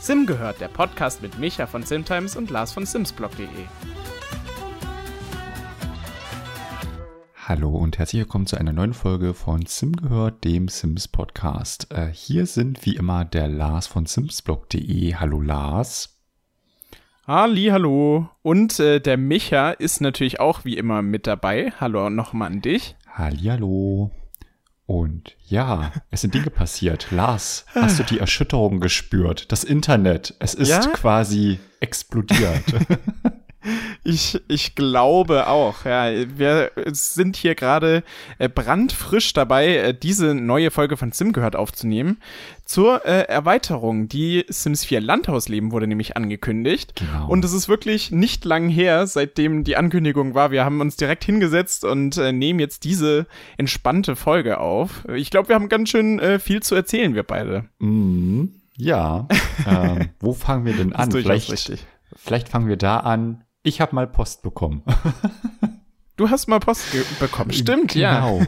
Sim gehört, der Podcast mit Micha von Simtimes und Lars von Simsblog.de. Hallo und herzlich willkommen zu einer neuen Folge von Sim gehört, dem Sims Podcast. Äh, hier sind wie immer der Lars von Simsblog.de. Hallo Lars. Halli, hallo. Und äh, der Micha ist natürlich auch wie immer mit dabei. Hallo nochmal an dich. Halli, hallo. Und ja, es sind Dinge passiert. Lars, hast du die Erschütterung gespürt? Das Internet, es ist Ja? quasi explodiert. Ich, ich glaube auch, ja. Wir sind hier gerade äh, brandfrisch dabei, äh, diese neue Folge von Sim gehört aufzunehmen. Zur äh, Erweiterung. Die Sims 4 Landhausleben wurde nämlich angekündigt. Genau. Und es ist wirklich nicht lang her, seitdem die Ankündigung war. Wir haben uns direkt hingesetzt und äh, nehmen jetzt diese entspannte Folge auf. Ich glaube, wir haben ganz schön äh, viel zu erzählen, wir beide. Mhm. Ja. ähm, wo fangen wir denn an? Vielleicht, vielleicht fangen wir da an. Ich habe mal Post bekommen. Du hast mal Post bekommen. Stimmt, ja. genau.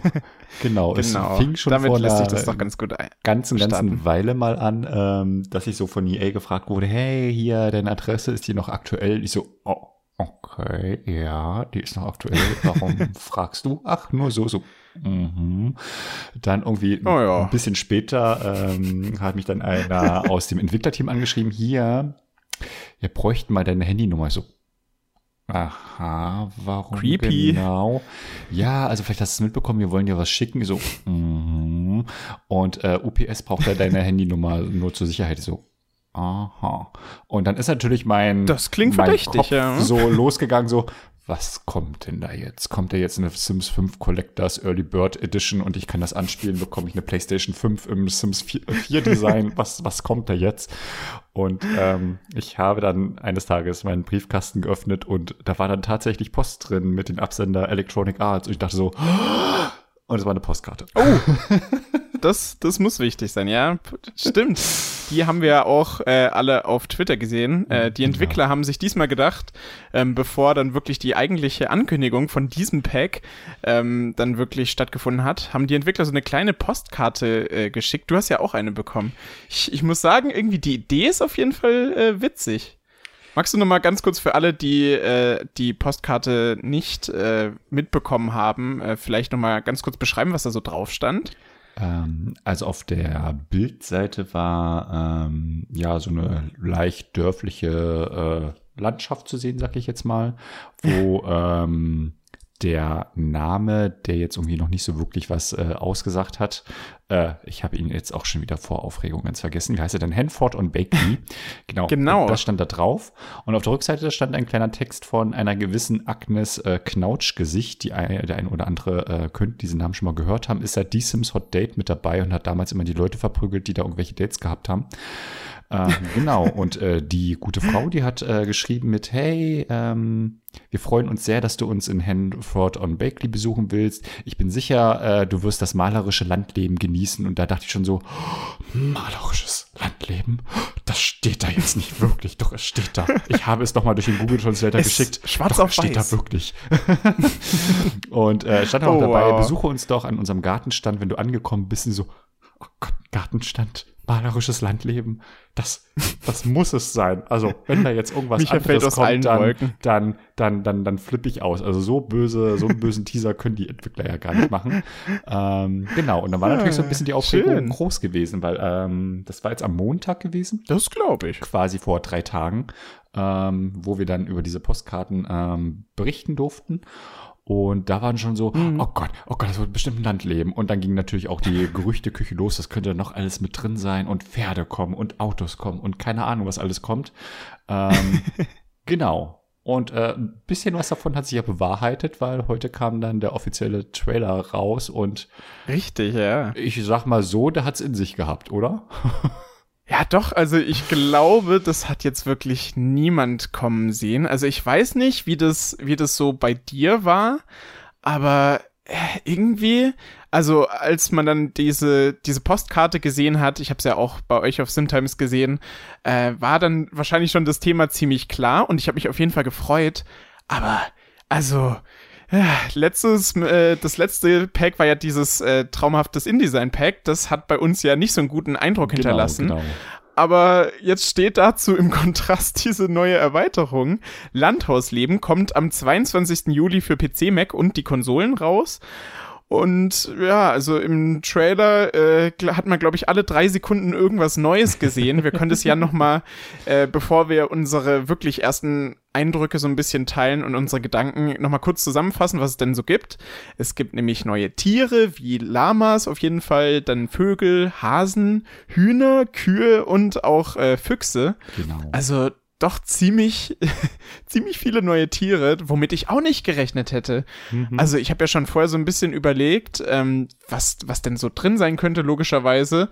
Genau. Genau. Es fing schon Damit vor lässt sich das doch ganz gut ein. ganzen, ganzen starten. Weile mal an, ähm, dass ich so von EA gefragt wurde, hey, hier, deine Adresse, ist die noch aktuell? Ich so, oh, okay, ja, die ist noch aktuell. Warum fragst du? Ach, nur so, so. Mhm. Dann irgendwie Oh ja. ein bisschen später ähm, hat mich dann einer aus dem Entwicklerteam angeschrieben, hier, wir bräuchten mal deine Handynummer. Ich so, Aha, warum Creepy. genau? Ja, also vielleicht hast du es mitbekommen, wir wollen dir was schicken. So, mhm. Und äh, UPS braucht ja deine Handynummer nur zur Sicherheit. Ich So, aha. Und dann ist natürlich mein, Das klingt mein verdächtig, Kopf ja. so losgegangen, so, was kommt denn da jetzt? Kommt da jetzt eine Sims 5 Collectors Early Bird Edition und ich kann das anspielen, bekomme ich eine PlayStation 5 im Sims 4, 4 Design? was, was kommt da jetzt? Und ähm, ich habe dann eines Tages meinen Briefkasten geöffnet und da war dann tatsächlich Post drin mit dem Absender Electronic Arts. Und ich dachte so, und es war eine Postkarte. Oh, das, das muss wichtig sein, ja. Stimmt. Die haben wir ja auch äh, alle auf Twitter gesehen. Äh, die Entwickler haben sich diesmal gedacht, ähm, bevor dann wirklich die eigentliche Ankündigung von diesem Pack ähm, dann wirklich stattgefunden hat, haben die Entwickler so eine kleine Postkarte äh, geschickt. Du hast ja auch eine bekommen. Ich, ich muss sagen, irgendwie die Idee ist auf jeden Fall äh, witzig. Magst du noch mal ganz kurz für alle, die äh, die Postkarte nicht äh, mitbekommen haben, äh, vielleicht noch mal ganz kurz beschreiben, was da so drauf stand? Ähm, also auf der Bildseite war ähm, ja so eine leicht dörfliche äh, Landschaft zu sehen, sag ich jetzt mal, wo ähm, der Name, der jetzt irgendwie noch nicht so wirklich was äh, ausgesagt hat, äh, ich habe ihn jetzt auch schon wieder vor Aufregung ganz vergessen. Wie heißt er denn? Hanford und Bakely. genau. Genau. Das stand da drauf. Und auf der Rückseite stand ein kleiner Text von einer gewissen Agnes äh, Knautschgesicht. Die ein, der ein oder andere äh, könnte diesen Namen schon mal gehört haben. Ist seit die Sims Hot Date mit dabei und hat damals immer die Leute verprügelt, die da irgendwelche Dates gehabt haben. Ähm, genau, und äh, die gute Frau, die hat äh, geschrieben mit, hey, ähm, wir freuen uns sehr, dass du uns in Hanford on Bakley besuchen willst. Ich bin sicher, äh, du wirst das malerische Landleben genießen. Und da dachte ich schon so, malerisches Landleben? Das steht da jetzt nicht wirklich, doch es steht da. Ich habe es nochmal durch den Google Translator Es- geschickt. schwarz doch, auf es steht weiß. da wirklich. und äh, stand auch Oh, dabei, wow. besuche uns doch an unserem Gartenstand, wenn du angekommen bist. Und so, oh Gott, Gartenstand, malerisches Landleben, das, das muss es sein. Also, wenn da jetzt irgendwas fällt anderes kommt, dann, dann, dann, dann, dann flippe ich aus. Also so böse, so einen bösen Teaser können die Entwickler ja gar nicht machen. Ähm, genau, und dann war natürlich so ein bisschen die Aufregung schön. groß gewesen, weil ähm, das war jetzt am Montag gewesen Das glaube ich. quasi vor drei Tagen, ähm, wo wir dann über diese Postkarten ähm, berichten durften. Und da waren schon so, oh Gott, oh Gott, das wird bestimmt ein Landleben. Und dann ging natürlich auch die Gerüchteküche los, das könnte noch alles mit drin sein und Pferde kommen und Autos kommen und keine Ahnung, was alles kommt. Ähm, genau. Und äh, ein bisschen was davon hat sich ja bewahrheitet, weil heute kam dann der offizielle Trailer raus und Richtig, ja. ich sag mal so, der hat's in sich gehabt, oder? Ja, doch, also ich glaube, das hat jetzt wirklich niemand kommen sehen. Also ich weiß nicht, wie das, wie das so bei dir war, aber äh, irgendwie, also als man dann diese, diese Postkarte gesehen hat, ich habe es ja auch bei euch auf Simtimes gesehen, äh, war dann wahrscheinlich schon das Thema ziemlich klar und ich habe mich auf jeden Fall gefreut. Aber, also, letztes, äh, das letzte Pack war ja dieses äh, traumhaftes InDesign-Pack. Das hat bei uns ja nicht so einen guten Eindruck hinterlassen. Genau, genau. aber jetzt steht dazu im Kontrast diese neue Erweiterung. Landhausleben kommt am 22. Juli für PC, Mac und die Konsolen raus. Und ja, also im Trailer äh, hat man, glaube ich, alle drei Sekunden irgendwas Neues gesehen. Wir können das ja nochmal, äh, bevor wir unsere wirklich ersten Eindrücke so ein bisschen teilen und unsere Gedanken nochmal kurz zusammenfassen, was es denn so gibt. Es gibt nämlich neue Tiere wie Lamas auf jeden Fall, dann Vögel, Hasen, Hühner, Kühe und auch äh, Füchse. Genau. Also doch ziemlich, ziemlich viele neue Tiere, womit ich auch nicht gerechnet hätte. Mhm. Also ich habe ja schon vorher so ein bisschen überlegt, ähm, was, was denn so drin sein könnte, logischerweise.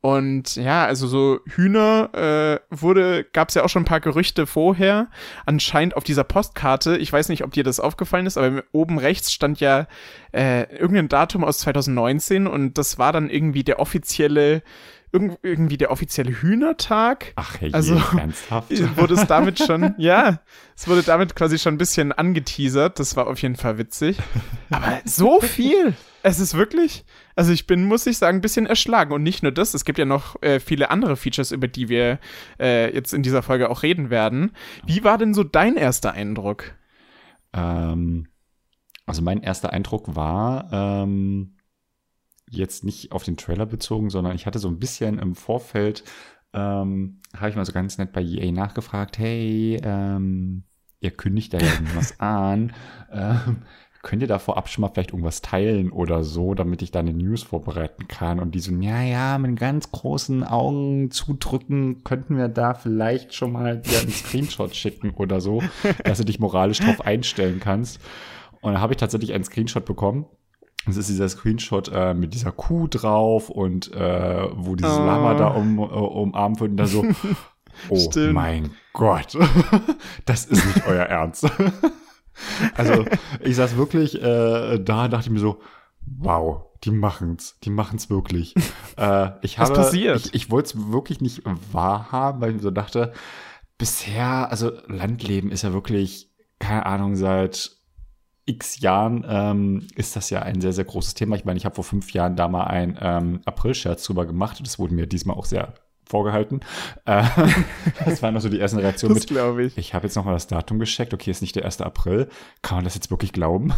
Und ja, also so Hühner äh, wurde, gab es ja auch schon ein paar Gerüchte vorher. Anscheinend auf dieser Postkarte, ich weiß nicht, ob dir das aufgefallen ist, aber oben rechts stand ja äh, irgendein Datum aus 2019 und das war dann irgendwie der offizielle irgendwie der offizielle Hühnertag. Ach hey, also ernsthaft? wurde es damit schon, ja, es wurde damit quasi schon ein bisschen angeteasert. Das war auf jeden Fall witzig. Aber so viel. Es ist wirklich, also ich bin, muss ich sagen, ein bisschen erschlagen. Und nicht nur das, es gibt ja noch äh, viele andere Features, über die wir äh, jetzt in dieser Folge auch reden werden. Wie war denn so dein erster Eindruck? Ähm, also mein erster Eindruck war, ähm, jetzt nicht auf den Trailer bezogen, sondern ich hatte so ein bisschen im Vorfeld, ähm, habe ich mal so ganz nett bei EA nachgefragt, hey, ähm, ihr kündigt da ja irgendwas an. Ähm, könnt ihr da vorab schon mal vielleicht irgendwas teilen oder so, damit ich da eine News vorbereiten kann? Und die so, ja, ja, mit ganz großen Augen zudrücken, könnten wir da vielleicht schon mal dir einen Screenshot schicken oder so, dass du dich moralisch drauf einstellen kannst. Und da habe ich tatsächlich einen Screenshot bekommen es ist dieser Screenshot äh, mit dieser Kuh drauf und äh, wo dieses oh. Lama da um, uh, umarmt wird und da so, oh Stimmt. mein Gott, das ist nicht euer Ernst. also ich saß wirklich äh, da, dachte mir so, wow, die machen's, die machen's wirklich. äh, ich habe, Was passiert? Ich, ich wollte es wirklich nicht wahrhaben, weil ich mir so dachte, bisher, also Landleben ist ja wirklich, keine Ahnung, seit x Jahren ähm, ist das ja ein sehr, sehr großes Thema. Ich meine, ich habe vor fünf Jahren da mal ein ähm, April-Scherz drüber gemacht das wurde mir diesmal auch sehr vorgehalten. Äh, das waren noch so die ersten Reaktionen das glaube ich. Ich habe jetzt nochmal das Datum gecheckt. Okay, ist nicht der 1. April. Kann man das jetzt wirklich glauben?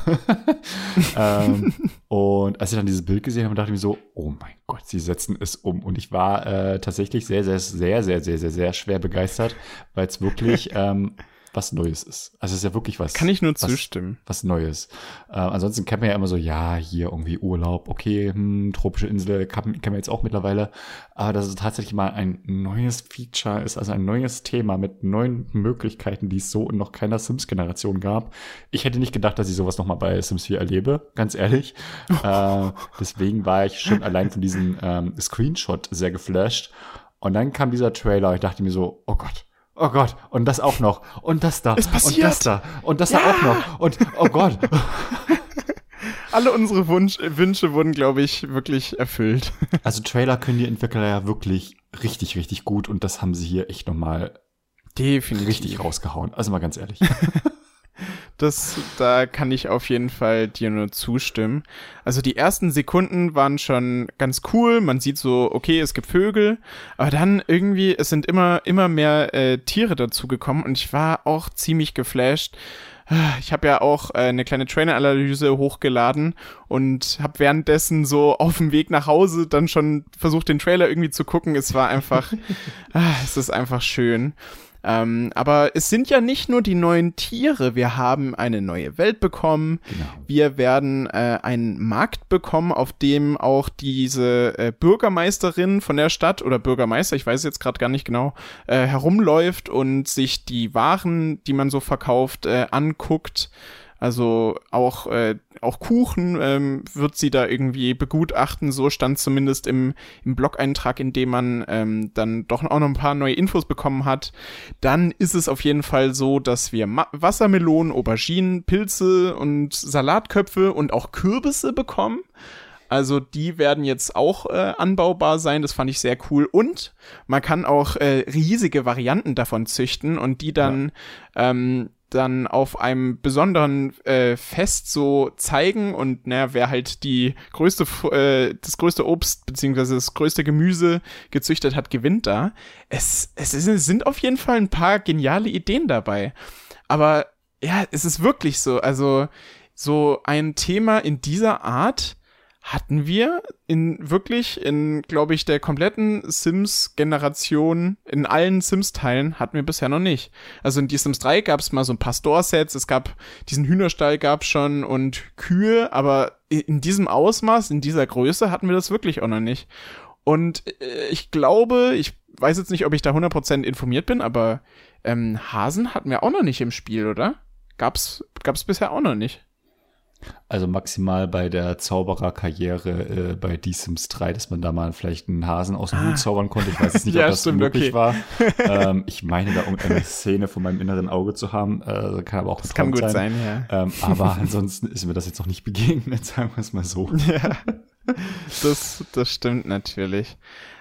ähm, und als ich dann dieses Bild gesehen habe, dachte ich mir so, oh mein Gott, sie setzen es um. Und ich war äh, tatsächlich sehr, sehr, sehr, sehr, sehr, sehr, sehr schwer begeistert, weil es wirklich ähm, was Neues ist. Also es ist ja wirklich was. Kann ich nur was, zustimmen. Was Neues. Äh, ansonsten kennt man ja immer so, ja, hier irgendwie Urlaub, okay, hm, tropische Insel, kennen wir jetzt auch mittlerweile. Aber dass es tatsächlich mal ein neues Feature ist, also ein neues Thema mit neuen Möglichkeiten, die es so in noch keiner Sims-Generation gab. Ich hätte nicht gedacht, dass ich sowas nochmal bei Sims 4 erlebe, ganz ehrlich. äh, deswegen war ich schon allein von diesem ähm, Screenshot sehr geflasht. Und dann kam dieser Trailer, ich dachte mir so, oh Gott, oh Gott, und das auch noch, und das da, es passiert. und das da, und das ja. da auch noch, und oh Gott. Alle unsere Wunsch, Wünsche wurden, glaube ich, wirklich erfüllt. Also Trailer können die Entwickler ja wirklich richtig, richtig gut und das haben sie hier echt nochmal Definitiv. richtig rausgehauen. Also mal ganz ehrlich. Das, da kann ich auf jeden Fall dir nur zustimmen. Also die ersten Sekunden waren schon ganz cool. Man sieht so, okay, es gibt Vögel, aber dann irgendwie, es sind immer, immer mehr äh, Tiere dazugekommen und ich war auch ziemlich geflasht. Ich habe ja auch äh, eine kleine Trainer-Analyse hochgeladen und habe währenddessen so auf dem Weg nach Hause dann schon versucht, den Trailer irgendwie zu gucken. Es war einfach, ah, es ist einfach schön. Ähm, aber es sind ja nicht nur die neuen Tiere. Wir haben eine neue Welt bekommen. Genau. Wir werden äh, einen Markt bekommen, auf dem auch diese äh, Bürgermeisterin von der Stadt oder Bürgermeister, ich weiß jetzt gerade gar nicht genau, äh, herumläuft und sich die Waren, die man so verkauft, äh, anguckt. Also auch, äh, auch Kuchen ähm, wird sie da irgendwie begutachten. So stand zumindest im, im Blog-Eintrag, in dem man ähm, dann doch auch noch ein paar neue Infos bekommen hat. Dann ist es auf jeden Fall so, dass wir Ma Wassermelonen, Auberginen, Pilze und Salatköpfe und auch Kürbisse bekommen. Also die werden jetzt auch äh, anbaubar sein. Das fand ich sehr cool. Und man kann auch äh, riesige Varianten davon züchten und die dann ja. ähm, dann auf einem besonderen äh, Fest so zeigen und naja, wer halt die größte, äh, das größte Obst beziehungsweise das größte Gemüse gezüchtet hat, gewinnt da. Es, es, ist, es sind auf jeden Fall ein paar geniale Ideen dabei. Aber ja, es ist wirklich so. Also so ein Thema in dieser Art hatten wir in wirklich in, glaube ich, der kompletten Sims-Generation, in allen Sims-Teilen hatten wir bisher noch nicht. Also in die Sims 3 gab es mal so ein paar Store-Sets, es gab diesen Hühnerstall gab schon und Kühe, aber in diesem Ausmaß, in dieser Größe hatten wir das wirklich auch noch nicht. Und äh, ich glaube, ich weiß jetzt nicht, ob ich da 100% informiert bin, aber ähm, Hasen hatten wir auch noch nicht im Spiel, oder? Gab's, gab's bisher auch noch nicht. Also maximal bei der Zaubererkarriere äh, bei The Sims 3, dass man da mal vielleicht einen Hasen aus dem Hut ah. zaubern konnte. Ich weiß jetzt nicht, ja, ob das stimmt, möglich okay. war. ähm, ich meine da irgendeine Szene von meinem inneren Auge zu haben. Äh, kann aber auch das kann gut sein. sein ja. ähm, aber ansonsten ist mir das jetzt noch nicht begegnet, sagen wir es mal so. Ja, das, das stimmt natürlich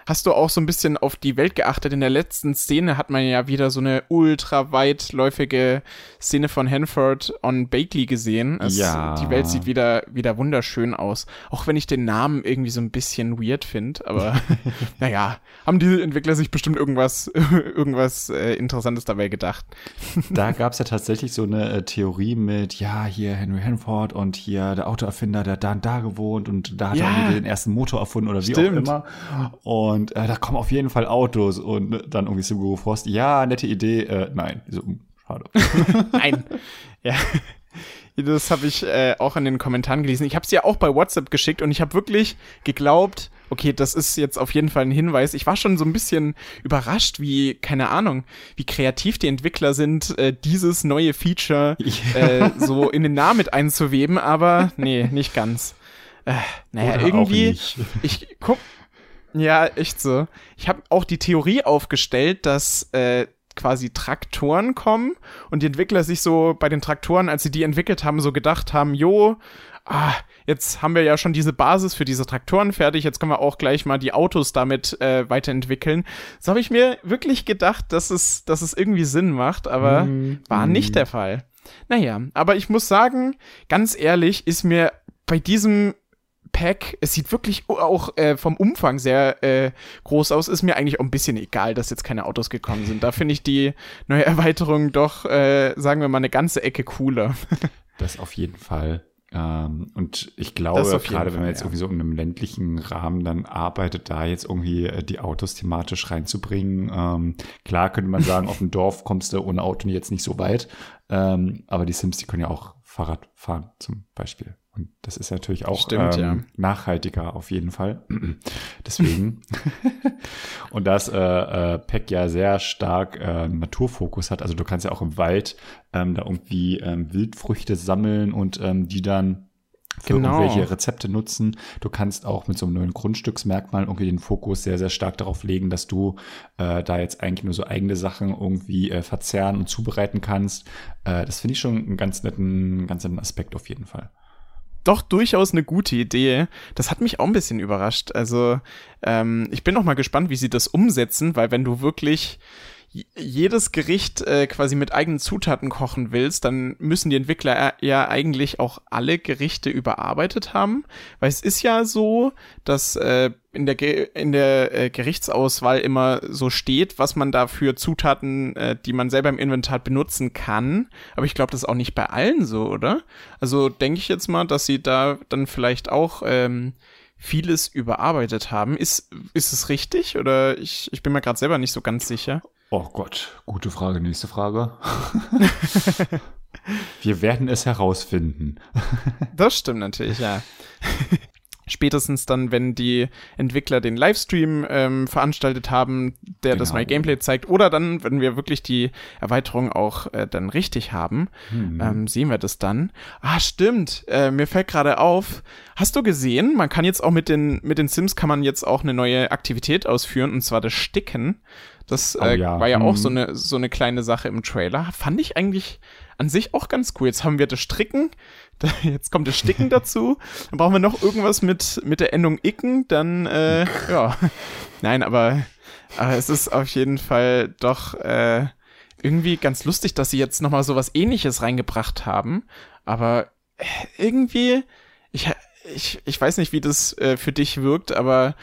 hast du auch so ein bisschen auf die Welt geachtet. In der letzten Szene hat man ja wieder so eine ultra weitläufige Szene von Hanford on Bakley gesehen. Es, ja. Die Welt sieht wieder, wieder wunderschön aus. Auch wenn ich den Namen irgendwie so ein bisschen weird finde. Aber naja, haben die Entwickler sich bestimmt irgendwas, irgendwas äh, Interessantes dabei gedacht. da gab es ja tatsächlich so eine äh, Theorie mit, ja, hier Henry Hanford und hier der Autoerfinder, der hat da und da gewohnt und da hat ja. er den ersten Motor erfunden oder wie Stimmt. auch immer. Und und äh, da kommen auf jeden Fall Autos und äh, dann irgendwie Subaru Frost, ja, nette Idee, äh, nein. So, hm, schade. nein. Ja. Das habe ich äh, auch in den Kommentaren gelesen. Ich habe es ja auch bei WhatsApp geschickt und ich habe wirklich geglaubt, okay, das ist jetzt auf jeden Fall ein Hinweis. Ich war schon so ein bisschen überrascht, wie, keine Ahnung, wie kreativ die Entwickler sind, äh, dieses neue Feature ja. äh, so in den Namen mit einzuweben, aber nee, nicht ganz. Äh, naja, Oder irgendwie, ich guck, ja, echt so. Ich habe auch die Theorie aufgestellt, dass äh, quasi Traktoren kommen und die Entwickler sich so bei den Traktoren, als sie die entwickelt haben, so gedacht haben, jo, ah, jetzt haben wir ja schon diese Basis für diese Traktoren fertig, jetzt können wir auch gleich mal die Autos damit äh, weiterentwickeln. So habe ich mir wirklich gedacht, dass es, dass es irgendwie Sinn macht, aber mm, war mm. nicht der Fall. Naja, aber ich muss sagen, ganz ehrlich, ist mir bei diesem Pack, es sieht wirklich auch äh, vom Umfang sehr äh, groß aus. Ist mir eigentlich auch ein bisschen egal, dass jetzt keine Autos gekommen sind. Da finde ich die neue Erweiterung doch, äh, sagen wir mal, eine ganze Ecke cooler. das auf jeden Fall. Ähm, und ich glaube, gerade wenn man jetzt ja. irgendwie so in einem ländlichen Rahmen dann arbeitet, da jetzt irgendwie äh, die Autos thematisch reinzubringen. Ähm, klar könnte man sagen, auf dem Dorf kommst du ohne Auto jetzt nicht so weit. Ähm, aber die Sims, die können ja auch Fahrrad fahren, zum Beispiel. Und das ist natürlich auch Stimmt, ähm, ja. nachhaltiger auf jeden Fall. Deswegen. und das äh, äh, Pack ja sehr stark äh, Naturfokus hat. Also du kannst ja auch im Wald ähm, da irgendwie ähm, Wildfrüchte sammeln und ähm, die dann für genau. irgendwelche Rezepte nutzen. Du kannst auch mit so einem neuen Grundstücksmerkmal irgendwie den Fokus sehr, sehr stark darauf legen, dass du äh, da jetzt eigentlich nur so eigene Sachen irgendwie äh, verzehren und zubereiten kannst. Äh, das finde ich schon einen ganz netten, ganz netten Aspekt auf jeden Fall doch durchaus eine gute Idee. Das hat mich auch ein bisschen überrascht. Also ähm, ich bin noch mal gespannt, wie sie das umsetzen, weil wenn du wirklich jedes Gericht äh, quasi mit eigenen Zutaten kochen willst, dann müssen die Entwickler ja eigentlich auch alle Gerichte überarbeitet haben, weil es ist ja so, dass äh, in der Ge in der äh, Gerichtsauswahl immer so steht, was man da für Zutaten, äh, die man selber im Inventar benutzen kann, aber ich glaube, das ist auch nicht bei allen so, oder? Also denke ich jetzt mal, dass sie da dann vielleicht auch ähm, vieles überarbeitet haben. Ist, ist es richtig oder ich, ich bin mir gerade selber nicht so ganz sicher. Oh Gott, gute Frage, nächste Frage. Wir werden es herausfinden. das stimmt natürlich, ja. Spätestens dann, wenn die Entwickler den Livestream ähm, veranstaltet haben, der genau. das neue Gameplay zeigt, oder dann, wenn wir wirklich die Erweiterung auch äh, dann richtig haben, hm. ähm, sehen wir das dann. Ah, stimmt. Äh, mir fällt gerade auf. Hast du gesehen? Man kann jetzt auch mit den mit den Sims kann man jetzt auch eine neue Aktivität ausführen, und zwar das Sticken. Das oh, äh, ja. war ja hm. auch so eine so eine kleine Sache im Trailer. Fand ich eigentlich an sich auch ganz cool. Jetzt haben wir das Stricken, jetzt kommt das Sticken dazu. Dann brauchen wir noch irgendwas mit, mit der Endung Icken, dann, äh, ja. Nein, aber, aber es ist auf jeden Fall doch, äh, irgendwie ganz lustig, dass sie jetzt nochmal so was ähnliches reingebracht haben. Aber äh, irgendwie, ich, ich, ich weiß nicht, wie das äh, für dich wirkt, aber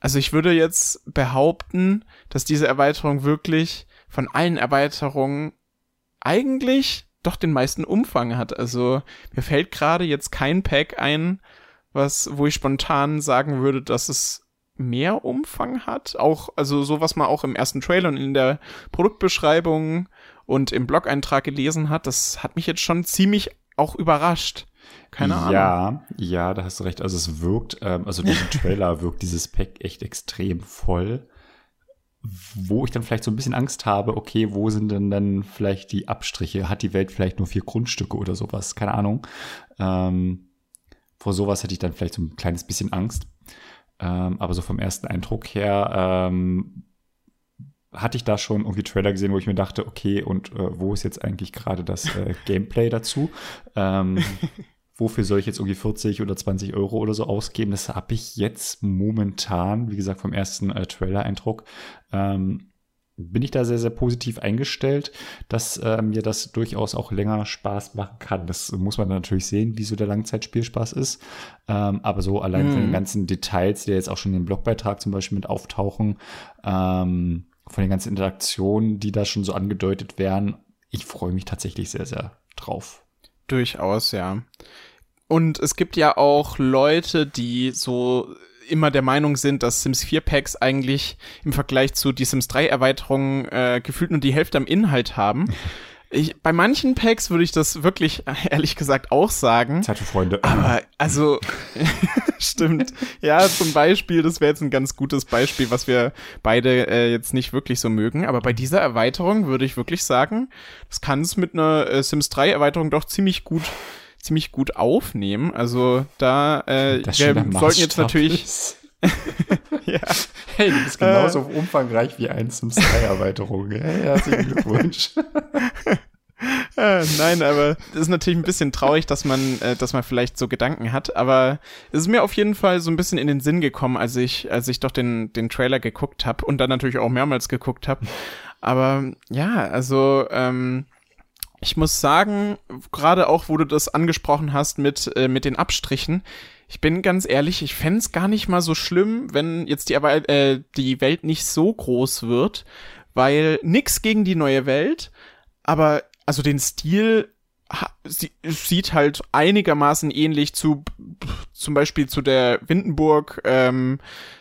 also ich würde jetzt behaupten, dass diese Erweiterung wirklich von allen Erweiterungen eigentlich doch den meisten Umfang hat. Also mir fällt gerade jetzt kein Pack ein, was, wo ich spontan sagen würde, dass es mehr Umfang hat. Auch, also so was man auch im ersten Trailer und in der Produktbeschreibung und im Blog-Eintrag gelesen hat, das hat mich jetzt schon ziemlich auch überrascht. Keine Ahnung. Ja, ja, da hast du recht. Also es wirkt, ähm, also durch den Trailer wirkt dieses Pack echt extrem voll. Wo ich dann vielleicht so ein bisschen Angst habe, okay, wo sind denn dann vielleicht die Abstriche? Hat die Welt vielleicht nur vier Grundstücke oder sowas? Keine Ahnung. Ähm, vor sowas hätte ich dann vielleicht so ein kleines bisschen Angst. Ähm, aber so vom ersten Eindruck her ähm, hatte ich da schon irgendwie Trailer gesehen, wo ich mir dachte, okay, und äh, wo ist jetzt eigentlich gerade das äh, Gameplay dazu? Ähm, wofür soll ich jetzt irgendwie 40 oder 20 Euro oder so ausgeben? Das habe ich jetzt momentan, wie gesagt, vom ersten äh, Trailer-Eindruck, ähm, bin ich da sehr, sehr positiv eingestellt, dass äh, mir das durchaus auch länger Spaß machen kann. Das muss man natürlich sehen, wie so der Langzeitspielspaß ist. Ähm, aber so allein mhm. von den mhm. ganzen Details, die jetzt auch schon im Blogbeitrag zum Beispiel mit auftauchen, ähm, von den ganzen Interaktionen, die da schon so angedeutet werden, ich freue mich tatsächlich sehr, sehr drauf. Durchaus, ja. Und es gibt ja auch Leute, die so immer der Meinung sind, dass Sims 4 Packs eigentlich im Vergleich zu die Sims 3 Erweiterungen äh, gefühlt nur die Hälfte am Inhalt haben. Ich, bei manchen Packs würde ich das wirklich, ehrlich gesagt, auch sagen. Zeit für Freunde. Aber, also, stimmt. Ja, zum Beispiel, das wäre jetzt ein ganz gutes Beispiel, was wir beide äh, jetzt nicht wirklich so mögen. Aber bei dieser Erweiterung würde ich wirklich sagen, das kann es mit einer äh, Sims 3 Erweiterung doch ziemlich gut ziemlich gut aufnehmen. Also da äh, wir sollten jetzt natürlich. ja. Hey, du bist genauso äh, umfangreich wie ein Sims 3 Erweiterung. Hey, herzlichen Glückwunsch. äh, nein, aber es ist natürlich ein bisschen traurig, dass man, äh, dass man vielleicht so Gedanken hat. Aber es ist mir auf jeden Fall so ein bisschen in den Sinn gekommen, als ich, als ich doch den, den Trailer geguckt habe und dann natürlich auch mehrmals geguckt habe. Aber ja, also ähm, ich muss sagen, gerade auch, wo du das angesprochen hast mit, äh, mit den Abstrichen, ich bin ganz ehrlich, ich fände gar nicht mal so schlimm, wenn jetzt die, äh, die Welt nicht so groß wird, weil nix gegen die neue Welt, aber also den Stil sie, sieht halt einigermaßen ähnlich zu zum Beispiel zu der Windenburg ähm,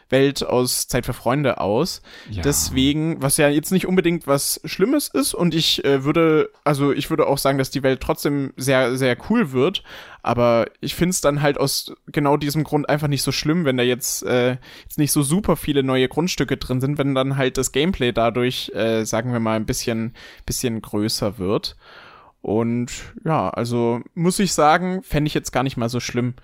Welt aus Zeit für Freunde aus. Ja. Deswegen, was ja jetzt nicht unbedingt was Schlimmes ist und ich äh, würde, also ich würde auch sagen, dass die Welt trotzdem sehr, sehr cool wird, aber ich finde es dann halt aus genau diesem Grund einfach nicht so schlimm, wenn da jetzt, äh, jetzt nicht so super viele neue Grundstücke drin sind, wenn dann halt das Gameplay dadurch, äh, sagen wir mal, ein bisschen, bisschen größer wird. Und ja, also muss ich sagen, fände ich jetzt gar nicht mal so schlimm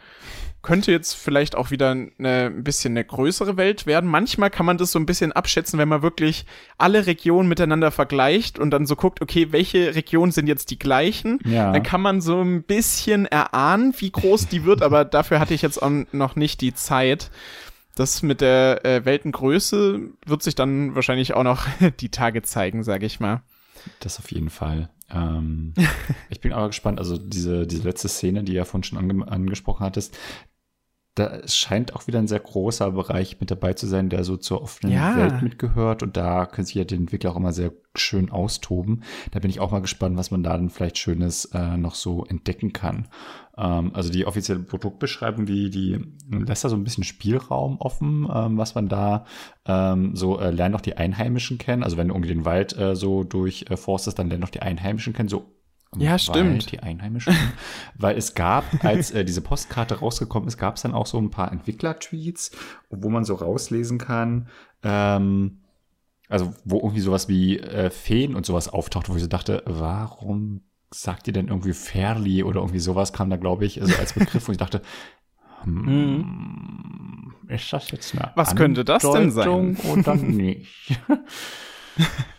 könnte jetzt vielleicht auch wieder eine, ein bisschen eine größere Welt werden. Manchmal kann man das so ein bisschen abschätzen, wenn man wirklich alle Regionen miteinander vergleicht und dann so guckt, okay, welche Regionen sind jetzt die gleichen. Ja. Dann kann man so ein bisschen erahnen, wie groß die wird, aber dafür hatte ich jetzt auch noch nicht die Zeit. Das mit der äh, Weltengröße wird sich dann wahrscheinlich auch noch die Tage zeigen, sage ich mal. Das auf jeden Fall. Ähm, ich bin aber gespannt, also diese, diese letzte Szene, die ja vorhin schon ange angesprochen hattest, da scheint auch wieder ein sehr großer Bereich mit dabei zu sein, der so zur offenen ja. Welt mitgehört. Und da können sich ja die Entwickler auch immer sehr schön austoben. Da bin ich auch mal gespannt, was man da dann vielleicht Schönes äh, noch so entdecken kann. Ähm, also die offizielle Produktbeschreibung, die, die lässt da so ein bisschen Spielraum offen, ähm, was man da ähm, so äh, lernt auch die Einheimischen kennen. Also wenn du irgendwie den Wald äh, so durchforstest, dann lernt auch die Einheimischen kennen. So ja, stimmt. Die Einheimischen. weil es gab, als äh, diese Postkarte rausgekommen ist, gab es dann auch so ein paar Entwickler-Tweets, wo man so rauslesen kann, ähm, also wo irgendwie sowas wie äh, Feen und sowas auftaucht, wo ich so dachte, warum sagt ihr denn irgendwie Fairly oder irgendwie sowas kam da, glaube ich, also als Begriff, wo ich dachte, hm, mhm. ist das jetzt eine Was könnte das denn sein? Oder nicht?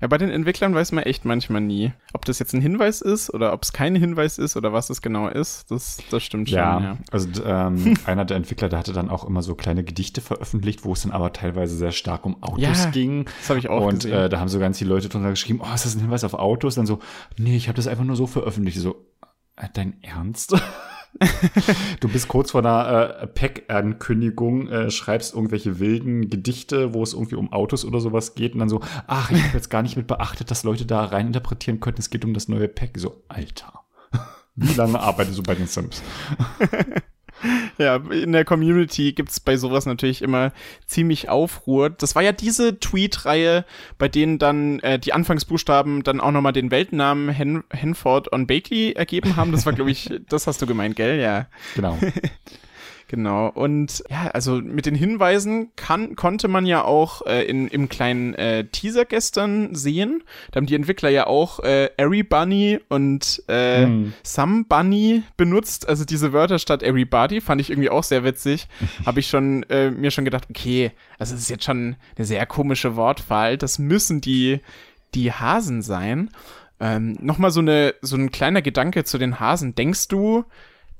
Ja, bei den Entwicklern weiß man echt manchmal nie, ob das jetzt ein Hinweis ist oder ob es kein Hinweis ist oder was es genau ist. Das, das stimmt schon. Ja, ja. also ähm, einer der Entwickler, der hatte dann auch immer so kleine Gedichte veröffentlicht, wo es dann aber teilweise sehr stark um Autos Ja, ging. Das habe ich auch Und gesehen. äh, da haben so ganz viele Leute drunter geschrieben, oh, ist das ein Hinweis auf Autos? Dann so, nee, ich habe das einfach nur so veröffentlicht. So, äh, dein Ernst? du bist kurz vor einer äh, Pack-Ankündigung, äh, schreibst irgendwelche wilden Gedichte, wo es irgendwie um Autos oder sowas geht und dann so, ach, ich habe jetzt gar nicht mit beachtet, dass Leute da rein interpretieren könnten, es geht um das neue Pack. So, Alter. Wie lange arbeitest du bei den Sims? Ja, in der Community gibt's bei sowas natürlich immer ziemlich Aufruhr. Das war ja diese Tweet-Reihe, bei denen dann äh, die Anfangsbuchstaben dann auch nochmal den Weltnamen Hen Henford on Bakley ergeben haben. Das war, glaube ich, das hast du gemeint, gell? Ja. Genau. Genau. Und ja, also mit den Hinweisen kann, konnte man ja auch äh, in, im kleinen äh, Teaser gestern sehen. Da haben die Entwickler ja auch äh, Airy Bunny und äh, Hm. Some Bunny benutzt. Also diese Wörter statt Everybody fand ich irgendwie auch sehr witzig. Habe ich schon äh, mir schon gedacht, okay, also das ist jetzt schon eine sehr komische Wortwahl. Das müssen die die Hasen sein. Ähm, Nochmal so eine so ein kleiner Gedanke zu den Hasen. Denkst du,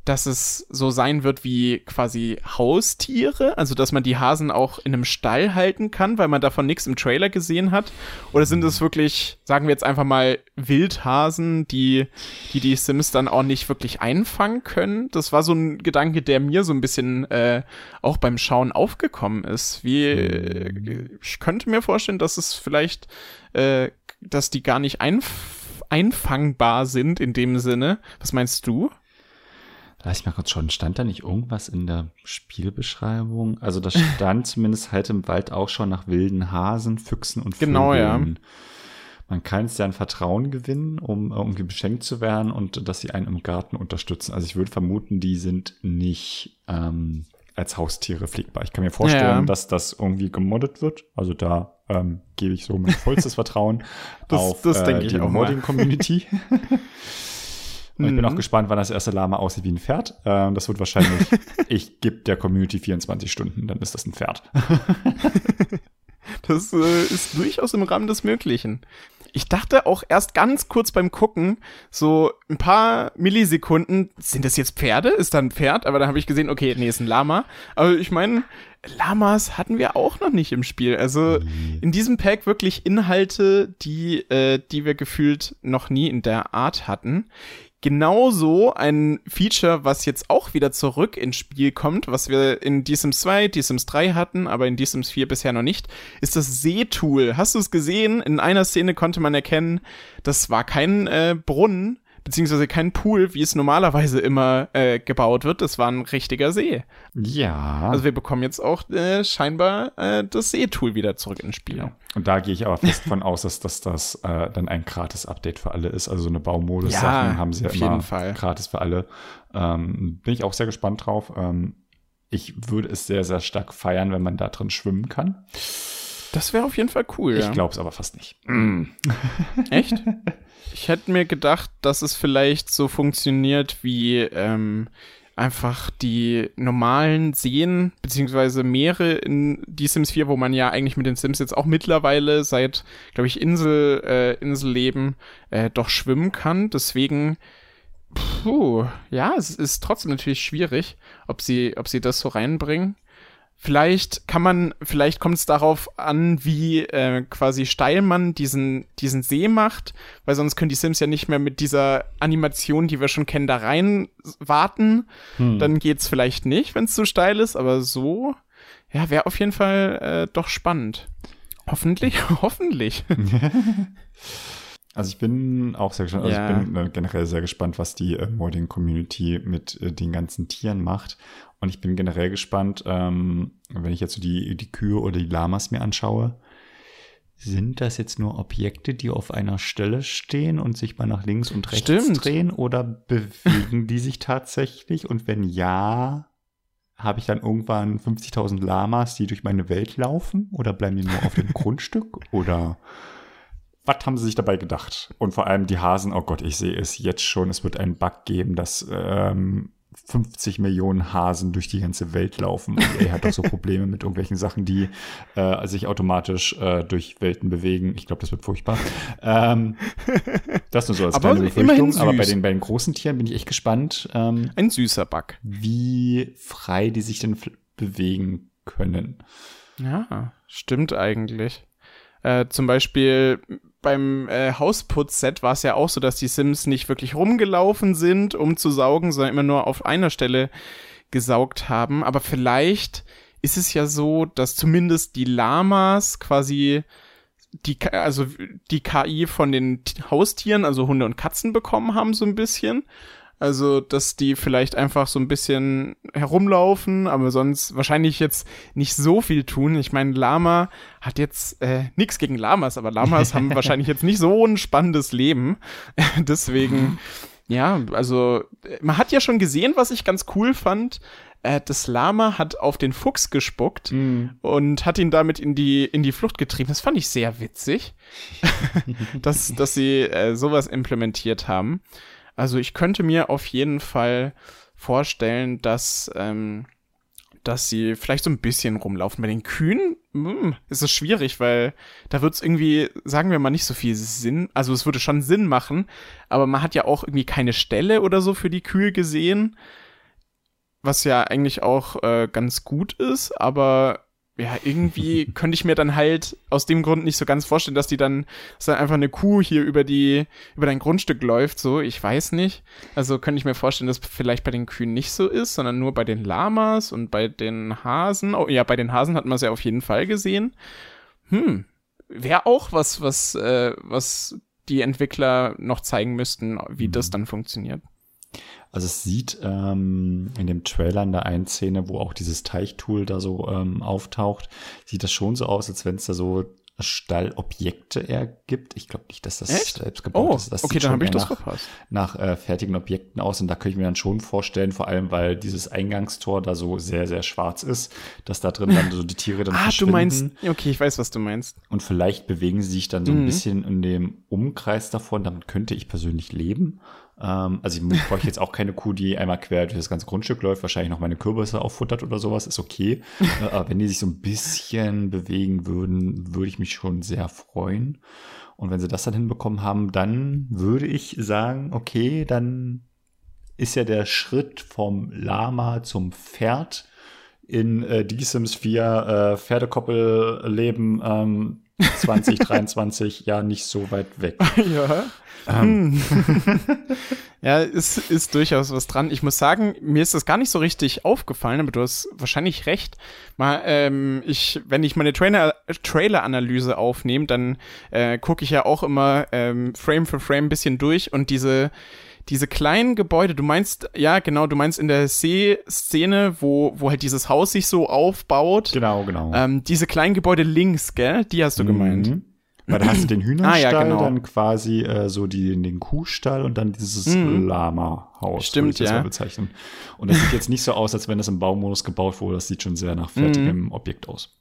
dass es so sein wird wie quasi Haustiere, also dass man die Hasen auch in einem Stall halten kann, weil man davon nichts im Trailer gesehen hat? Oder sind es wirklich, sagen wir jetzt einfach mal, Wildhasen, die die, die Sims dann auch nicht wirklich einfangen können? Das war so ein Gedanke, der mir so ein bisschen äh, auch beim Schauen aufgekommen ist. Wie ich könnte mir vorstellen, dass es vielleicht, äh, dass die gar nicht einf einfangbar sind in dem Sinne. Was meinst du? Lass ich mal kurz schauen, stand da nicht irgendwas in der Spielbeschreibung? Also da stand zumindest halt im Wald auch schon nach wilden Hasen, Füchsen und Genau, ja. Vögeln. Man kann es ja ein Vertrauen gewinnen, um irgendwie beschenkt zu werden und dass sie einen im Garten unterstützen. Also ich würde vermuten, die sind nicht ähm, als Haustiere pflegbar. Ich kann mir vorstellen, Ja. dass das irgendwie gemoddet wird. Also da ähm, gebe ich so mein vollstes Vertrauen Das- auf das äh, denke ich die. Modding-Community. Und ich bin auch Mhm. gespannt, wann das erste Lama aussieht wie ein Pferd. Ähm, das wird wahrscheinlich, ich gebe der Community 24 Stunden, dann ist das ein Pferd. Das äh, ist durchaus im Rahmen des Möglichen. Ich dachte auch erst ganz kurz beim Gucken, so ein paar Millisekunden, sind das jetzt Pferde? Ist da ein Pferd? Aber dann habe ich gesehen, okay, nee, ist ein Lama. Aber ich meine, Lamas hatten wir auch noch nicht im Spiel. Also in diesem Pack wirklich Inhalte, die, äh, die wir gefühlt noch nie in der Art hatten. Genauso ein Feature, was jetzt auch wieder zurück ins Spiel kommt, was wir in The Sims 2, The Sims 3 hatten, aber in The Sims 4 bisher noch nicht, ist das Seetool. Hast du es gesehen? In einer Szene konnte man erkennen, das war kein äh, Brunnen, beziehungsweise kein Pool, wie es normalerweise immer äh, gebaut wird. Das war ein richtiger See. Ja. Also wir bekommen jetzt auch äh, scheinbar äh, das Seetool wieder zurück ins Spiel. Genau. Und da gehe ich aber fest von aus, dass, dass das äh, dann ein Gratis-Update für alle ist. Also so eine Baumodus-Sachen Ja, haben sie ja auf immer jeden Fall. gratis für alle. Ähm, bin ich auch sehr gespannt drauf. Ähm, ich würde es sehr, sehr stark feiern, wenn man da drin schwimmen kann. Das wäre auf jeden Fall cool. Ich ja. glaube es aber fast nicht. Echt? Ich hätte mir gedacht, dass es vielleicht so funktioniert wie ähm, einfach die normalen Seen beziehungsweise Meere in die Sims 4, wo man ja eigentlich mit den Sims jetzt auch mittlerweile seit, glaube ich, Insel, äh, Inselleben äh, doch schwimmen kann. Deswegen, puh, ja, es ist trotzdem natürlich schwierig, ob sie, ob sie das so reinbringen. Vielleicht kann man, vielleicht kommt es darauf an, wie äh, quasi steil man diesen, diesen See macht, weil sonst können die Sims ja nicht mehr mit dieser Animation, die wir schon kennen, da rein warten. Hm. Dann geht's vielleicht nicht, wenn es zu steil ist, aber so, ja, wäre auf jeden Fall äh, doch spannend. Hoffentlich, hoffentlich. Also ich bin auch sehr gespannt. Also Ja. ich bin äh, generell sehr gespannt, was die äh, Modding-Community mit äh, den ganzen Tieren macht. Und ich bin generell gespannt, ähm, wenn ich jetzt so die, die Kühe oder die Lamas mir anschaue, sind das jetzt nur Objekte, die auf einer Stelle stehen und sich mal nach links und rechts Stimmt. drehen oder bewegen die sich tatsächlich? Und wenn ja, habe ich dann irgendwann 50.000 Lamas, die durch meine Welt laufen? Oder bleiben die nur auf dem Grundstück? Oder was haben sie sich dabei gedacht? Und vor allem die Hasen, oh Gott, ich sehe es jetzt schon, es wird einen Bug geben, dass ähm, 50 Millionen Hasen durch die ganze Welt laufen. Und er hat auch so Probleme mit irgendwelchen Sachen, die äh, sich automatisch äh, durch Welten bewegen. Ich glaube, das wird furchtbar. Ähm, das nur so als Aber kleine Befürchtung. Aber bei den, bei den großen Tieren bin ich echt gespannt, ähm, Ein süßer Bug. wie frei die sich denn bewegen können. Ja, stimmt eigentlich. Äh, zum Beispiel beim äh, Hausputz-Set war es ja auch so, dass die Sims nicht wirklich rumgelaufen sind, um zu saugen, sondern immer nur auf einer Stelle gesaugt haben. Aber vielleicht ist es ja so, dass zumindest die Lamas quasi die, also die KI von den Haustieren, also Hunde und Katzen bekommen haben, so ein bisschen. Also, dass die vielleicht einfach so ein bisschen herumlaufen, aber sonst wahrscheinlich jetzt nicht so viel tun. Ich meine, Lama hat jetzt äh, nichts gegen Lamas, aber Lamas haben wahrscheinlich jetzt nicht so ein spannendes Leben. Deswegen, ja, also äh, man hat ja schon gesehen, was ich ganz cool fand. Äh, das Lama hat auf den Fuchs gespuckt und hat ihn damit in die, in die Flucht getrieben. Das fand ich sehr witzig, dass, dass sie äh, sowas implementiert haben. Also ich könnte mir auf jeden Fall vorstellen, dass, ähm, dass sie vielleicht so ein bisschen rumlaufen. Bei den Kühen hm, ist es schwierig, weil da wird es irgendwie, sagen wir mal, nicht so viel Sinn. Also es würde schon Sinn machen, aber man hat ja auch irgendwie keine Stelle oder so für die Kühe gesehen, was ja eigentlich auch äh, ganz gut ist, aber ja, irgendwie könnte ich mir dann halt aus dem Grund nicht so ganz vorstellen, dass die dann, dass dann einfach eine Kuh hier über die, über dein Grundstück läuft, so, ich weiß nicht. Also könnte ich mir vorstellen, dass vielleicht bei den Kühen nicht so ist, sondern nur bei den Lamas und bei den Hasen. Oh ja, bei den Hasen hat man es ja auf jeden Fall gesehen. Hm, wäre auch was, was, äh, was die Entwickler noch zeigen müssten, wie das dann funktioniert. Also es sieht ähm, in dem Trailer in der einen Szene, wo auch dieses Teichtool da so ähm, auftaucht, sieht das schon so aus, als wenn es da so Stallobjekte ergibt. Ich glaube nicht, dass das Echt? selbst gebaut Oh, ist. Das okay, dann habe ich das nach, verpasst. nach äh, fertigen Objekten aus und da könnte ich mir dann schon vorstellen, vor allem weil dieses Eingangstor da so sehr, sehr schwarz ist, dass da drin dann so die Tiere dann Ah, du verschwinden. meinst, okay, ich weiß, was du meinst. Und vielleicht bewegen sie sich dann so Mhm. ein bisschen in dem Umkreis davon. Damit könnte ich persönlich leben. Ähm, also ich bräuchte jetzt auch keine Kuh, die einmal quer durch das ganze Grundstück läuft, wahrscheinlich noch meine Kürbisse auffuttert oder sowas, ist okay. Äh, Aber wenn die sich so ein bisschen bewegen würden, würde ich mich schon sehr freuen. Und wenn sie das dann hinbekommen haben, dann würde ich sagen, okay, dann ist ja der Schritt vom Lama zum Pferd in äh, die Sims 4 äh, Pferdekoppelleben ähm, 2023 ja nicht so weit weg. ja. Ähm, Ja, ist, ist durchaus was dran. Ich muss sagen, mir ist das gar nicht so richtig aufgefallen, aber du hast wahrscheinlich recht. Mal, ähm, ich, wenn ich meine Trailer-Analyse aufnehme, dann äh, gucke ich ja auch immer ähm, Frame für Frame ein bisschen durch und diese diese kleinen Gebäude, du meinst, ja, genau, du meinst in der See-Szene, wo, wo halt dieses Haus sich so aufbaut. genau, genau. Ähm, diese kleinen Gebäude links, gell? Die hast du gemeint. Mhm. Weil da hast du den Hühnerstall, Ah, ja, genau. dann quasi äh, so die, den Kuhstall und dann dieses Mhm. Lama-Haus. Stimmt, würde ich das ja. bezeichnen. Und das sieht jetzt nicht so aus, als wenn das im Baumodus gebaut wurde. Das sieht schon sehr nach fertigem Mhm. Objekt aus.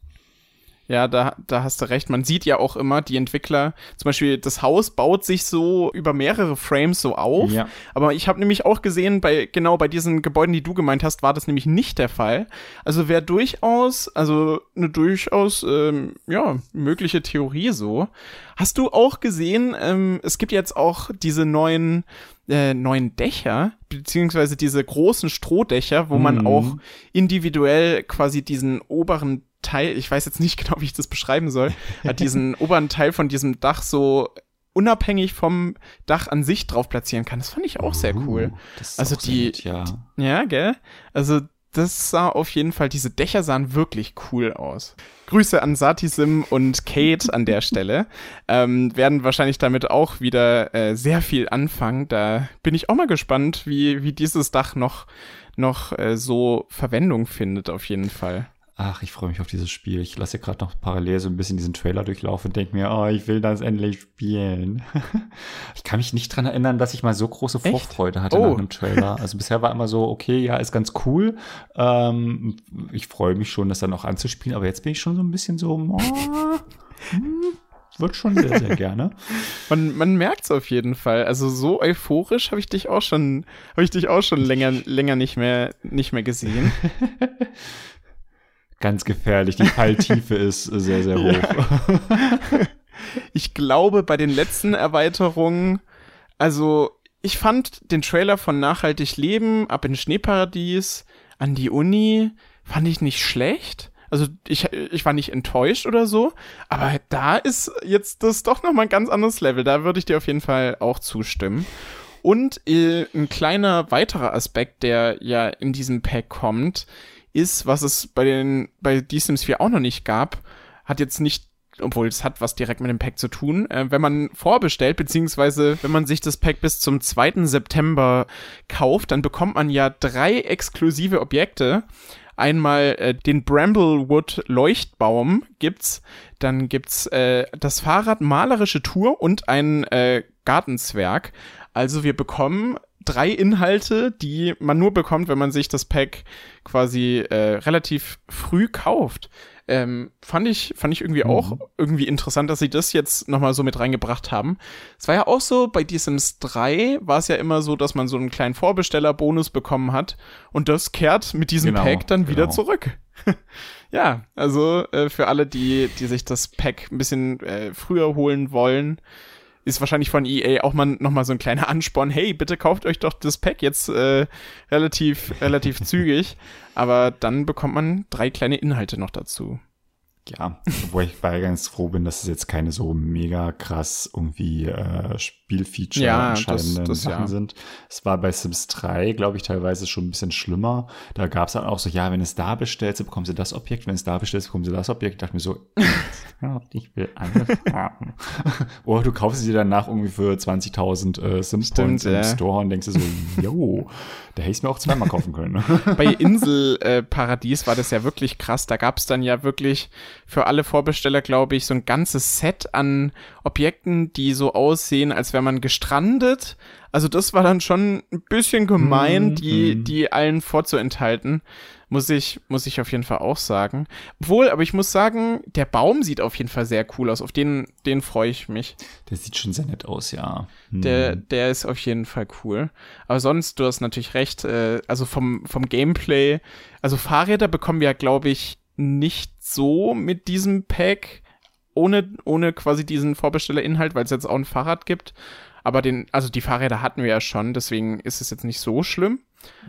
Ja, da, da hast du recht. Man sieht ja auch immer, die Entwickler, zum Beispiel das Haus baut sich so über mehrere Frames so auf. Ja. Aber ich habe nämlich auch gesehen, bei genau bei diesen Gebäuden, die du gemeint hast, war das nämlich nicht der Fall. Also wäre durchaus, also eine durchaus, ähm, ja, mögliche Theorie so. Hast du auch gesehen, ähm, es gibt jetzt auch diese neuen äh, neuen Dächer, beziehungsweise diese großen Strohdächer, wo man Mhm. auch individuell quasi diesen oberen Teil, ich weiß jetzt nicht genau, wie ich das beschreiben soll, hat diesen oberen Teil von diesem Dach so unabhängig vom Dach an sich drauf platzieren kann. Das fand ich auch sehr cool. Uh, Also die- nett, ja. Ja, gell? Also das sah auf jeden Fall, diese Dächer sahen wirklich cool aus. Grüße an Satisim und Kate an der Stelle. Ähm, werden wahrscheinlich damit auch wieder äh, sehr viel anfangen. Da bin ich auch mal gespannt, wie, wie dieses Dach noch, noch äh, so Verwendung findet, auf jeden Fall. Ach, ich freue mich auf dieses Spiel. Ich lasse gerade noch parallel so ein bisschen diesen Trailer durchlaufen und denke mir, oh, ich will das endlich spielen. ich kann mich nicht dran erinnern, dass ich mal so große Echt? Vorfreude hatte Oh. nach einem Trailer. Also bisher war immer so, okay, ja, ist ganz cool. Ähm, ich freue mich schon, das dann auch anzuspielen, aber jetzt bin ich schon so ein bisschen so, oh, hm, wird schon sehr, sehr gerne. man man merkt es auf jeden Fall. Also so euphorisch habe ich dich auch schon, habe ich dich auch schon länger, länger nicht mehr, nicht mehr gesehen. Ganz gefährlich. Die Falltiefe ist sehr, sehr hoch. Ja. Ich glaube, bei den letzten Erweiterungen, also ich fand den Trailer von Nachhaltig Leben, ab in Schneeparadies, an die Uni, fand ich nicht schlecht. Also ich, ich war nicht enttäuscht oder so, aber da ist jetzt das doch nochmal ein ganz anderes Level. Da würde ich dir auf jeden Fall auch zustimmen. Und äh, ein kleiner weiterer Aspekt, der ja in diesem Pack kommt, ist, was es bei den bei The Sims 4 auch noch nicht gab, hat jetzt nicht obwohl es hat was direkt mit dem Pack zu tun. Äh, wenn man vorbestellt, beziehungsweise wenn man sich das Pack bis zum 2. September kauft, dann bekommt man ja drei exklusive Objekte. Einmal äh, den Bramblewood Leuchtbaum gibt's, dann gibt's äh, das Fahrrad Malerische Tour und ein äh, Gartenzwerg. Also wir bekommen drei Inhalte, die man nur bekommt, wenn man sich das Pack quasi äh, relativ früh kauft. Ähm, fand ich, fand ich irgendwie mhm. auch irgendwie interessant, dass sie das jetzt nochmal so mit reingebracht haben. Es war ja auch so, bei The Sims 3 war es ja immer so, dass man so einen kleinen Vorbestellerbonus bekommen hat und das kehrt mit diesem genau, Pack dann wieder genau. zurück. ja, also äh, für alle, die, die sich das Pack ein bisschen äh, früher holen wollen, ist wahrscheinlich von EA auch mal nochmal so ein kleiner Ansporn, hey, bitte kauft euch doch das Pack jetzt äh, relativ, relativ zügig. Aber dann bekommt man drei kleine Inhalte noch dazu ja, wo ich bei ganz froh bin, dass es jetzt keine so mega krass irgendwie äh, Spielfeature ja, entscheidenden das, das, Sachen ja. sind. Es war bei Sims 3, glaube ich, teilweise schon ein bisschen schlimmer. Da gab es dann auch so, ja, wenn es da bestellst, bekommen sie das Objekt, wenn es da bestellst, bekommen sie das Objekt. Ich dachte mir so, ich will alles haben. Oder du kaufst sie danach irgendwie für 20.000 äh, Sims Points im Store und denkst dir so, yo, da hätte ich es mir auch zweimal kaufen können. bei Inselparadies äh, war das ja wirklich krass. Da gab es dann ja wirklich für alle Vorbesteller, glaube ich, so ein ganzes Set an Objekten, die so aussehen, als wäre man gestrandet. Also das war dann schon ein bisschen gemein, mm, die, mm. die allen vorzuenthalten. Muss ich, muss ich auf jeden Fall auch sagen. Obwohl, aber ich muss sagen, der Baum sieht auf jeden Fall sehr cool aus. Auf den, den freue ich mich. Der sieht schon sehr nett aus, ja. Hm. Der, der ist auf jeden Fall cool. Aber sonst, du hast natürlich recht, äh, also vom, vom Gameplay, also Fahrräder bekommen wir, glaube ich, nicht so mit diesem Pack, ohne, ohne quasi diesen Vorbestellerinhalt, weil es jetzt auch ein Fahrrad gibt. Aber den, also die Fahrräder hatten wir ja schon, deswegen ist es jetzt nicht so schlimm.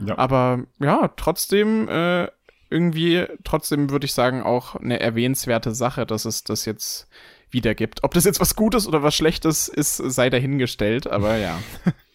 Ja. Aber ja, trotzdem, äh, irgendwie, trotzdem würde ich sagen, auch eine erwähnenswerte Sache, dass es das jetzt wieder gibt. Ob das jetzt was Gutes oder was Schlechtes ist, sei dahingestellt, aber ja.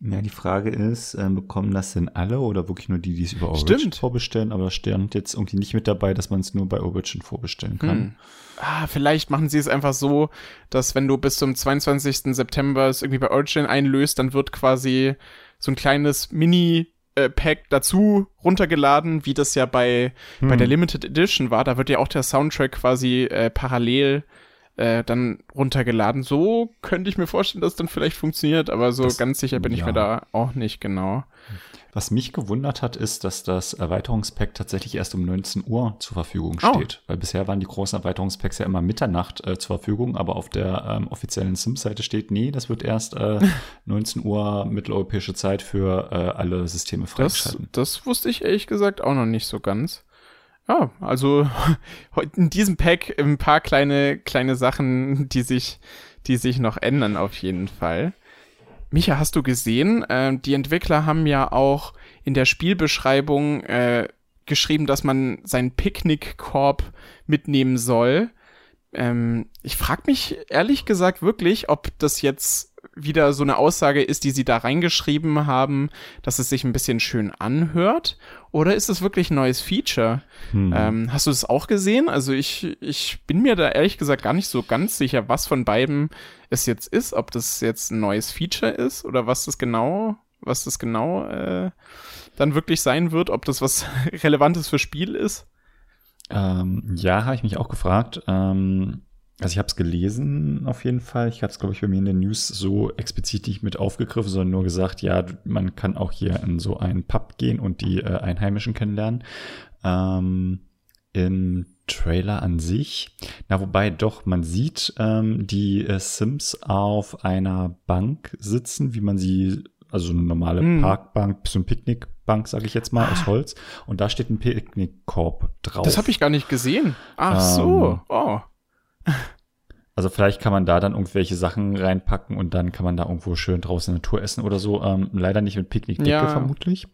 Ja, die Frage ist, äh, bekommen das denn alle oder wirklich nur die, die es über Origin Stimmt. vorbestellen? Aber da stand jetzt irgendwie nicht mit dabei, dass man es nur bei Origin vorbestellen kann. Hm. Ah, vielleicht machen sie es einfach so, dass wenn du bis zum 22. September es irgendwie bei Origin einlöst, dann wird quasi so ein kleines Mini Pack dazu runtergeladen, wie das ja bei, hm. bei der Limited Edition war. Da wird ja auch der Soundtrack quasi äh, parallel äh, dann runtergeladen. So könnte ich mir vorstellen, dass es dann vielleicht funktioniert, aber so das, ganz sicher bin ja. ich mir da auch nicht genau. Was mich gewundert hat, ist, dass das Erweiterungspack tatsächlich erst um 19 Uhr zur Verfügung oh. steht. Oh. Weil bisher waren die großen Erweiterungspacks ja immer Mitternacht äh, zur Verfügung, aber auf der ähm, offiziellen Sims-Seite steht, nee, das wird erst äh, 19 Uhr mitteleuropäische Zeit für äh, alle Systeme freigeschalten. Das, das wusste ich ehrlich gesagt auch noch nicht so ganz. Ja, also in diesem Pack ein paar kleine, kleine Sachen, die sich, die sich noch ändern auf jeden Fall. Micha, hast du gesehen? Äh, die Entwickler haben ja auch in der Spielbeschreibung äh, geschrieben, dass man seinen Picknickkorb mitnehmen soll. Ähm, ich frage mich ehrlich gesagt wirklich, ob das jetzt wieder so eine Aussage ist, die sie da reingeschrieben haben, dass es sich ein bisschen schön anhört? Oder ist es wirklich ein neues Feature? Hm. Ähm, hast du das auch gesehen? Also ich, ich bin mir da ehrlich gesagt gar nicht so ganz sicher, was von beiden es jetzt ist, ob das jetzt ein neues Feature ist oder was das genau, was das genau äh, dann wirklich sein wird, ob das was Relevantes für Spiel ist. Ähm, ja, habe ich mich auch gefragt. Ähm, also ich habe es gelesen auf jeden Fall. Ich habe es, glaube ich, bei mir in den News so explizit nicht mit aufgegriffen, sondern nur gesagt, ja, man kann auch hier in so einen Pub gehen und die äh, Einheimischen kennenlernen. Ähm, Im Trailer an sich, Na, wobei doch, man sieht ähm, die äh, Sims auf einer Bank sitzen, wie man sie, also eine normale Hm. Parkbank, so eine Picknickbank, sage ich jetzt mal, aus Holz. Und da steht ein Picknickkorb drauf. Das habe ich gar nicht gesehen. Ach so. Ähm, Oh. Also vielleicht kann man da dann irgendwelche Sachen reinpacken und dann kann man da irgendwo schön draußen in der Natur essen oder so. Ähm, leider nicht mit Picknickdecke Ja. vermutlich.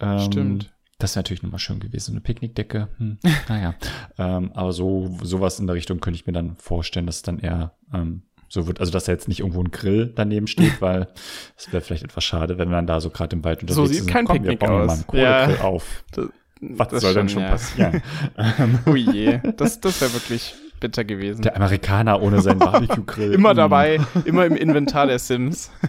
Ähm, Stimmt. Das wäre natürlich nochmal schön gewesen. Eine Picknickdecke. Hm, naja. ähm, aber so sowas in der Richtung könnte ich mir dann vorstellen, dass es dann eher ähm, so wird. Also dass da jetzt nicht irgendwo ein Grill daneben steht, weil es wäre vielleicht etwas schade, wenn man da so gerade im Wald unterwegs So ist. sieht und kein Picknick wir bauen aus. Mal einen Kohlegrill Ja. auf. Das, Was das soll denn schon, schon ja. passieren? Ui je. Das, das wäre wirklich bitter gewesen. Der Amerikaner ohne seinen Barbecue-Grill. Immer Mm. dabei, immer im Inventar der Sims.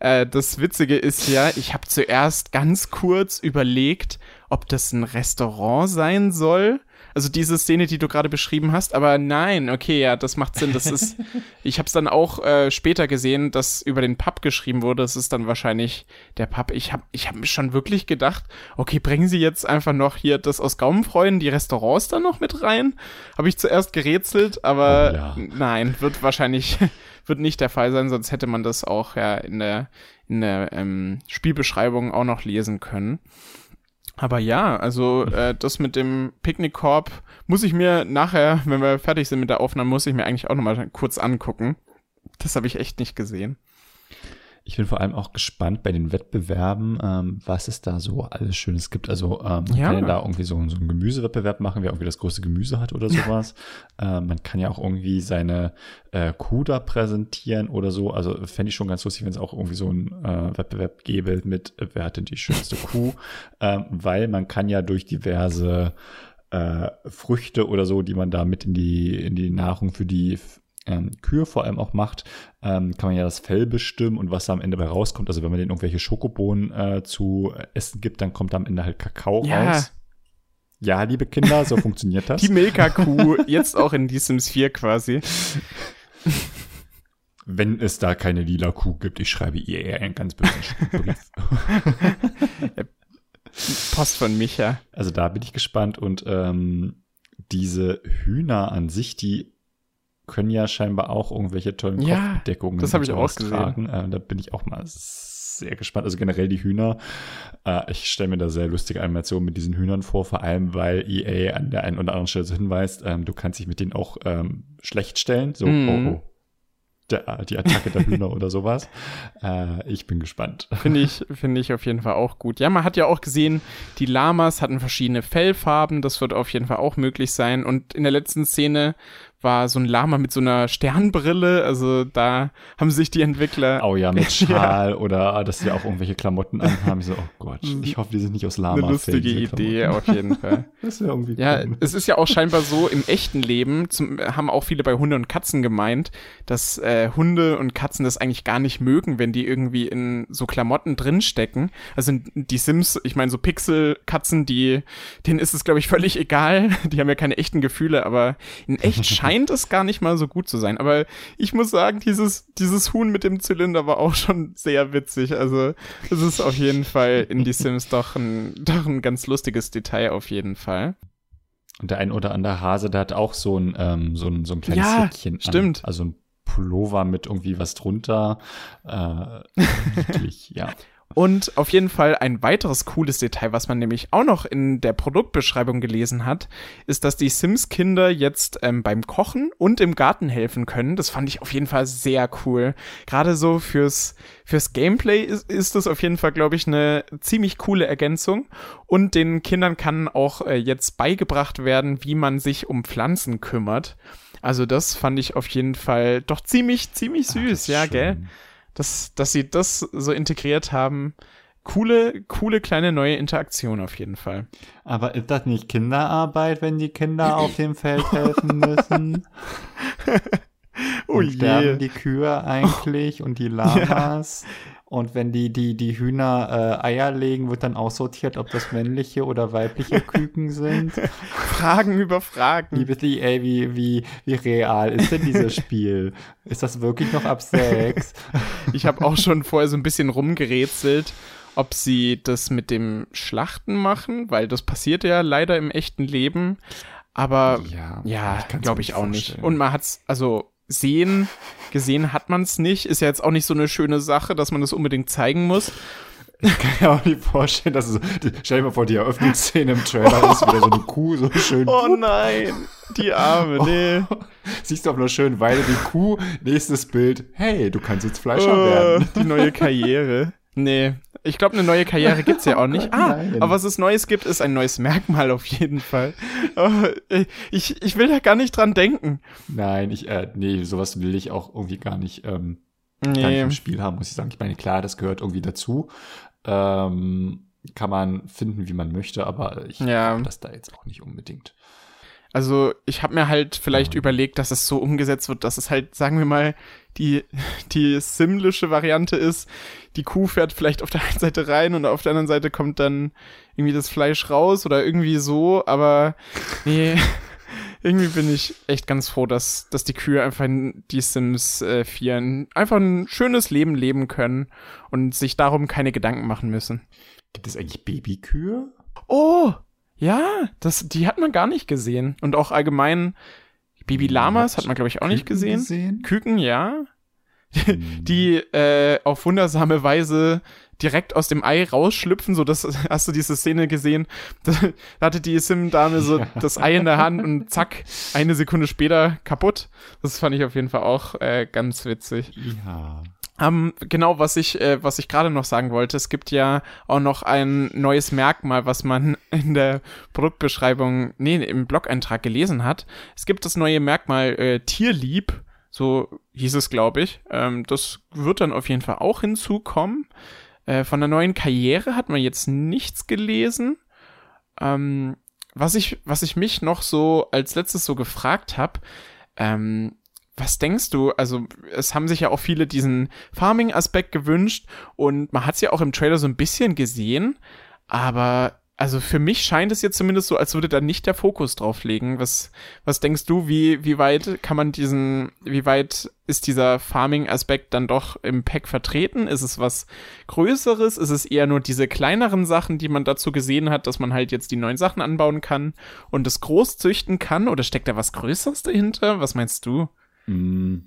Äh, das Witzige ist ja, ich habe zuerst ganz kurz überlegt, ob das ein Restaurant sein soll. Also diese Szene, die du gerade beschrieben hast, aber nein, okay, ja, das macht Sinn. Das ist, ich habe es dann auch äh, später gesehen, dass über den Pub geschrieben wurde. Das ist dann wahrscheinlich der Pub. Ich habe, ich habe mir schon wirklich gedacht, okay, bringen Sie jetzt einfach noch hier das aus Gaumenfreuden, die Restaurants dann noch mit rein? Habe ich zuerst gerätselt, aber Oh ja. nein, wird wahrscheinlich wird nicht der Fall sein, sonst hätte man das auch ja in der in der ähm, Spielbeschreibung auch noch lesen können. Aber ja, also äh, das mit dem Picknickkorb muss ich mir nachher, wenn wir fertig sind mit der Aufnahme, muss ich mir eigentlich auch noch mal kurz angucken. Das habe ich echt nicht gesehen. Ich bin vor allem auch gespannt bei den Wettbewerben, ähm, was es da so alles Schönes gibt. Also ähm, man Ja. kann ja da irgendwie so, so einen Gemüsewettbewerb machen, wer irgendwie das größte Gemüse hat oder sowas. ähm, man kann ja auch irgendwie seine äh, Kuh da präsentieren oder so. Also fände ich schon ganz lustig, wenn es auch irgendwie so einen äh, Wettbewerb gäbe mit, äh, wer hat denn die schönste Kuh? Ähm, weil man kann ja durch diverse äh, Früchte oder so, die man da mit in die, in die Nahrung für die ähm, Kühe vor allem auch macht, ähm, kann man ja das Fell bestimmen und was da am Ende bei rauskommt. Also wenn man denen irgendwelche Schokobohnen äh, zu essen gibt, dann kommt da am Ende halt Kakao Ja. raus. Ja, liebe Kinder, so funktioniert das. Die Milka-Kuh, jetzt auch in die Sims 4 quasi. Wenn es da keine lila Kuh gibt, ich schreibe ihr eher einen ganz bösen Brief. Post von Micha. Also da bin ich gespannt und ähm, diese Hühner an sich, die können ja scheinbar auch irgendwelche tollen Ja, Kopfbedeckungen das hab ich auch tragen. Äh, da bin ich auch mal sehr gespannt. Also generell die Hühner. Äh, ich stelle mir da sehr lustige Animationen mit diesen Hühnern vor, vor allem weil EA an der einen oder anderen Stelle so hinweist, ähm, du kannst dich mit denen auch ähm, schlecht stellen. So, Mhm. oh, oh. Der, die Attacke der Hühner oder sowas. Äh, ich bin gespannt. Finde ich, finde ich auf jeden Fall auch gut. Ja, man hat ja auch gesehen, die Lamas hatten verschiedene Fellfarben. Das wird auf jeden Fall auch möglich sein. Und in der letzten Szene war so ein Lama mit so einer Sternbrille. Also da haben sich die Entwickler Oh ja, mit Schal oder dass sie auch irgendwelche Klamotten anhaben. Ich so, oh Gott, ich hoffe, die sind nicht aus Lama. eine lustige Idee auf jeden Fall. Das wäre irgendwie Ja, cool. es ist ja auch scheinbar so, im echten Leben zum, haben auch viele bei Hunde und Katzen gemeint, dass äh, Hunde und Katzen das eigentlich gar nicht mögen, wenn die irgendwie in so Klamotten drinstecken. Also die Sims, ich meine, so Pixel-Katzen, die, denen ist es, glaube ich, völlig egal. Die haben ja keine echten Gefühle, aber in echt scheint es gar nicht mal so gut zu sein. Aber ich muss sagen, dieses, dieses Huhn mit dem Zylinder war auch schon sehr witzig. Also es ist auf jeden Fall in die Sims doch ein, doch ein ganz lustiges Detail auf jeden Fall. Und der ein oder andere Hase, der hat auch so ein, ähm, so ein, so ein kleines Ja, Jäckchen an. stimmt. Also ein Pullover mit irgendwie was drunter. Äh, niedlich, ja. Und auf jeden Fall ein weiteres cooles Detail, was man nämlich auch noch in der Produktbeschreibung gelesen hat, ist, dass die Sims-Kinder jetzt ähm, beim Kochen und im Garten helfen können. Das fand ich auf jeden Fall sehr cool. Gerade so fürs, fürs Gameplay ist, ist das auf jeden Fall, glaube ich, eine ziemlich coole Ergänzung. Und den Kindern kann auch äh, jetzt beigebracht werden, wie man sich um Pflanzen kümmert. Also das fand ich auf jeden Fall doch ziemlich, ziemlich süß, ist ja, schön. gell? Dass, dass sie das so integriert haben. Coole, coole kleine neue Interaktion auf jeden Fall. Aber ist das nicht Kinderarbeit, wenn die Kinder auf dem Feld helfen müssen? Oh und sterben die Kühe eigentlich und die Lamas? Und wenn die, die, die Hühner äh, Eier legen, wird dann aussortiert, ob das männliche oder weibliche Küken sind. Fragen über Fragen. Liebes EA, wie, wie, wie real ist denn dieses Spiel? Ist das wirklich noch ab sechs? Ich habe auch schon vorher so ein bisschen rumgerätselt, ob sie das mit dem Schlachten machen, weil das passiert ja leider im echten Leben. Aber Ja, ja, glaube ich auch nicht. vorstellen. Und man hat's, also sehen, gesehen hat man es nicht. Ist ja jetzt auch nicht so eine schöne Sache, dass man das unbedingt zeigen muss. Ich kann mir auch nicht vorstellen, dass es so, stell dir mal vor, die Eröffnungsszene im Trailer ist wieder so eine Kuh, so schön. Oh nein, die Arme, nee. Siehst du auf einer schönen Weide die Kuh, nächstes Bild, hey, du kannst jetzt Fleischer Oh, werden. die neue Karriere. Nee, ich glaube, eine neue Karriere gibt's ja auch nicht. Ah, nein. aber was es Neues gibt, ist ein neues Merkmal auf jeden Fall. Äh, ich, ich will da gar nicht dran denken. Nein, ich, äh, nee, sowas will ich auch irgendwie gar nicht, ähm, gar nicht Nee. im Spiel haben, muss ich sagen. Ich meine, klar, das gehört irgendwie dazu. Ähm, kann man finden, wie man möchte, aber ich Ja. brauch das da jetzt auch nicht unbedingt. Also ich habe mir halt vielleicht Ja. überlegt, dass es so umgesetzt wird, dass es halt, sagen wir mal, die, die simlische Variante ist. Die Kuh fährt vielleicht auf der einen Seite rein und auf der anderen Seite kommt dann irgendwie das Fleisch raus oder irgendwie so, aber nee, irgendwie bin ich echt ganz froh, dass, dass die Kühe einfach in die Sims äh, 4 ein, einfach ein schönes Leben leben können und sich darum keine Gedanken machen müssen. Gibt es eigentlich Babykühe? Oh, ja, das, die hat man gar nicht gesehen. Und auch allgemein Baby-Lamas hat man, glaube ich, auch nicht Küken gesehen. gesehen? Küken, ja. Hm. Die äh, auf wundersame Weise direkt aus dem Ei rausschlüpfen, so das hast du diese Szene gesehen. Da, da hatte die Sim-Dame so Ja. das Ei in der Hand und zack, eine Sekunde später kaputt. Das fand ich auf jeden Fall auch äh, ganz witzig. Ja. Ähm, genau, was ich, äh, was ich gerade noch sagen wollte, es gibt ja auch noch ein neues Merkmal, was man in der Produktbeschreibung, nee, im Blog-Eintrag gelesen hat. Es gibt das neue Merkmal äh, Tierlieb, so hieß es, glaube ich. Ähm, das wird dann auf jeden Fall auch hinzukommen. Äh, von der neuen Karriere hat man jetzt nichts gelesen. Ähm, was ich, was ich mich noch so als letztes so gefragt habe, ähm, was denkst du? Also, es haben sich ja auch viele diesen Farming-Aspekt gewünscht und man hat es ja auch im Trailer so ein bisschen gesehen, aber also für mich scheint es jetzt zumindest so, als würde da nicht der Fokus drauf liegen. Was, was denkst du, wie, wie weit kann man diesen, wie weit ist dieser Farming-Aspekt dann doch im Pack vertreten? Ist es was Größeres? Ist es eher nur diese kleineren Sachen, die man dazu gesehen hat, dass man halt jetzt die neuen Sachen anbauen kann und es groß züchten kann? Oder steckt da was Größeres dahinter? Was meinst du? Mm,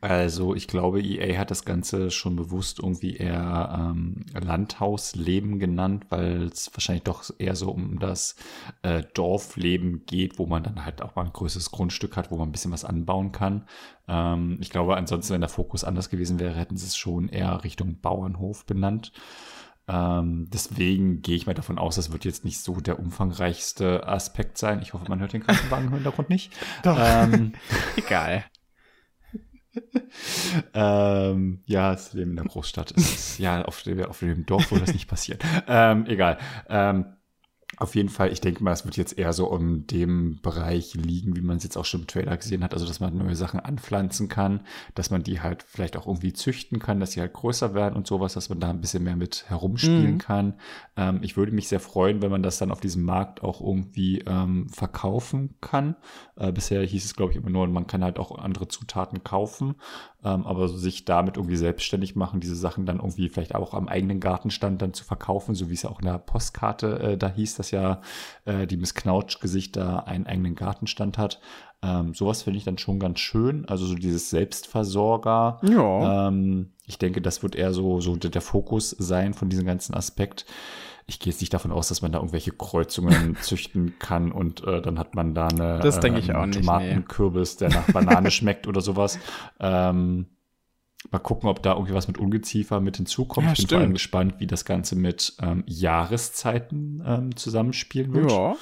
Also, ich glaube, EA hat das Ganze schon bewusst irgendwie eher ähm, Landhausleben genannt, weil es wahrscheinlich doch eher so um das äh, Dorfleben geht, wo man dann halt auch mal ein größeres Grundstück hat, wo man ein bisschen was anbauen kann. Ähm, ich glaube, ansonsten, wenn der Fokus anders gewesen wäre, hätten sie es schon eher Richtung Bauernhof benannt. Ähm, deswegen gehe ich mal davon aus, das wird jetzt nicht so der umfangreichste Aspekt sein. Ich hoffe, man hört den Krankenwagen im Hintergrund nicht. Doch. Ähm, Egal. ähm, ja, das Leben in der Großstadt ist, ja, auf dem, auf dem Dorf würde das nicht passieren. Ähm, egal. Ähm, auf jeden Fall, ich denke mal, es wird jetzt eher so um dem Bereich liegen, wie man es jetzt auch schon im Trailer gesehen hat, also dass man neue Sachen anpflanzen kann, dass man die halt vielleicht auch irgendwie züchten kann, dass sie halt größer werden und sowas, dass man da ein bisschen mehr mit herumspielen Mhm. kann. Ähm, ich würde mich sehr freuen, wenn man das dann auf diesem Markt auch irgendwie ähm, verkaufen kann. Äh, bisher hieß es, glaube ich, immer nur, man kann halt auch andere Zutaten kaufen, ähm, aber sich damit irgendwie selbstständig machen, diese Sachen dann irgendwie vielleicht auch am eigenen Gartenstand dann zu verkaufen, so wie es ja auch in der Postkarte äh, da hieß, dass ja äh, die Miss Knautsch-Gesicht da einen eigenen Gartenstand hat. Ähm, sowas finde ich dann schon ganz schön. Also so dieses Selbstversorger. Ja. Ähm, ich denke, das wird eher so, so der Fokus sein von diesem ganzen Aspekt. Ich gehe jetzt nicht davon aus, dass man da irgendwelche Kreuzungen züchten kann und äh, dann hat man da eine Das denke ich nicht, Tomatenkürbis, der nach Banane schmeckt oder sowas. Ähm, mal gucken, ob da irgendwie was mit Ungeziefer mit hinzukommt. Ja, ich bin vor allem stimmt. gespannt, wie das Ganze mit ähm, Jahreszeiten ähm, zusammenspielen wird. Ja.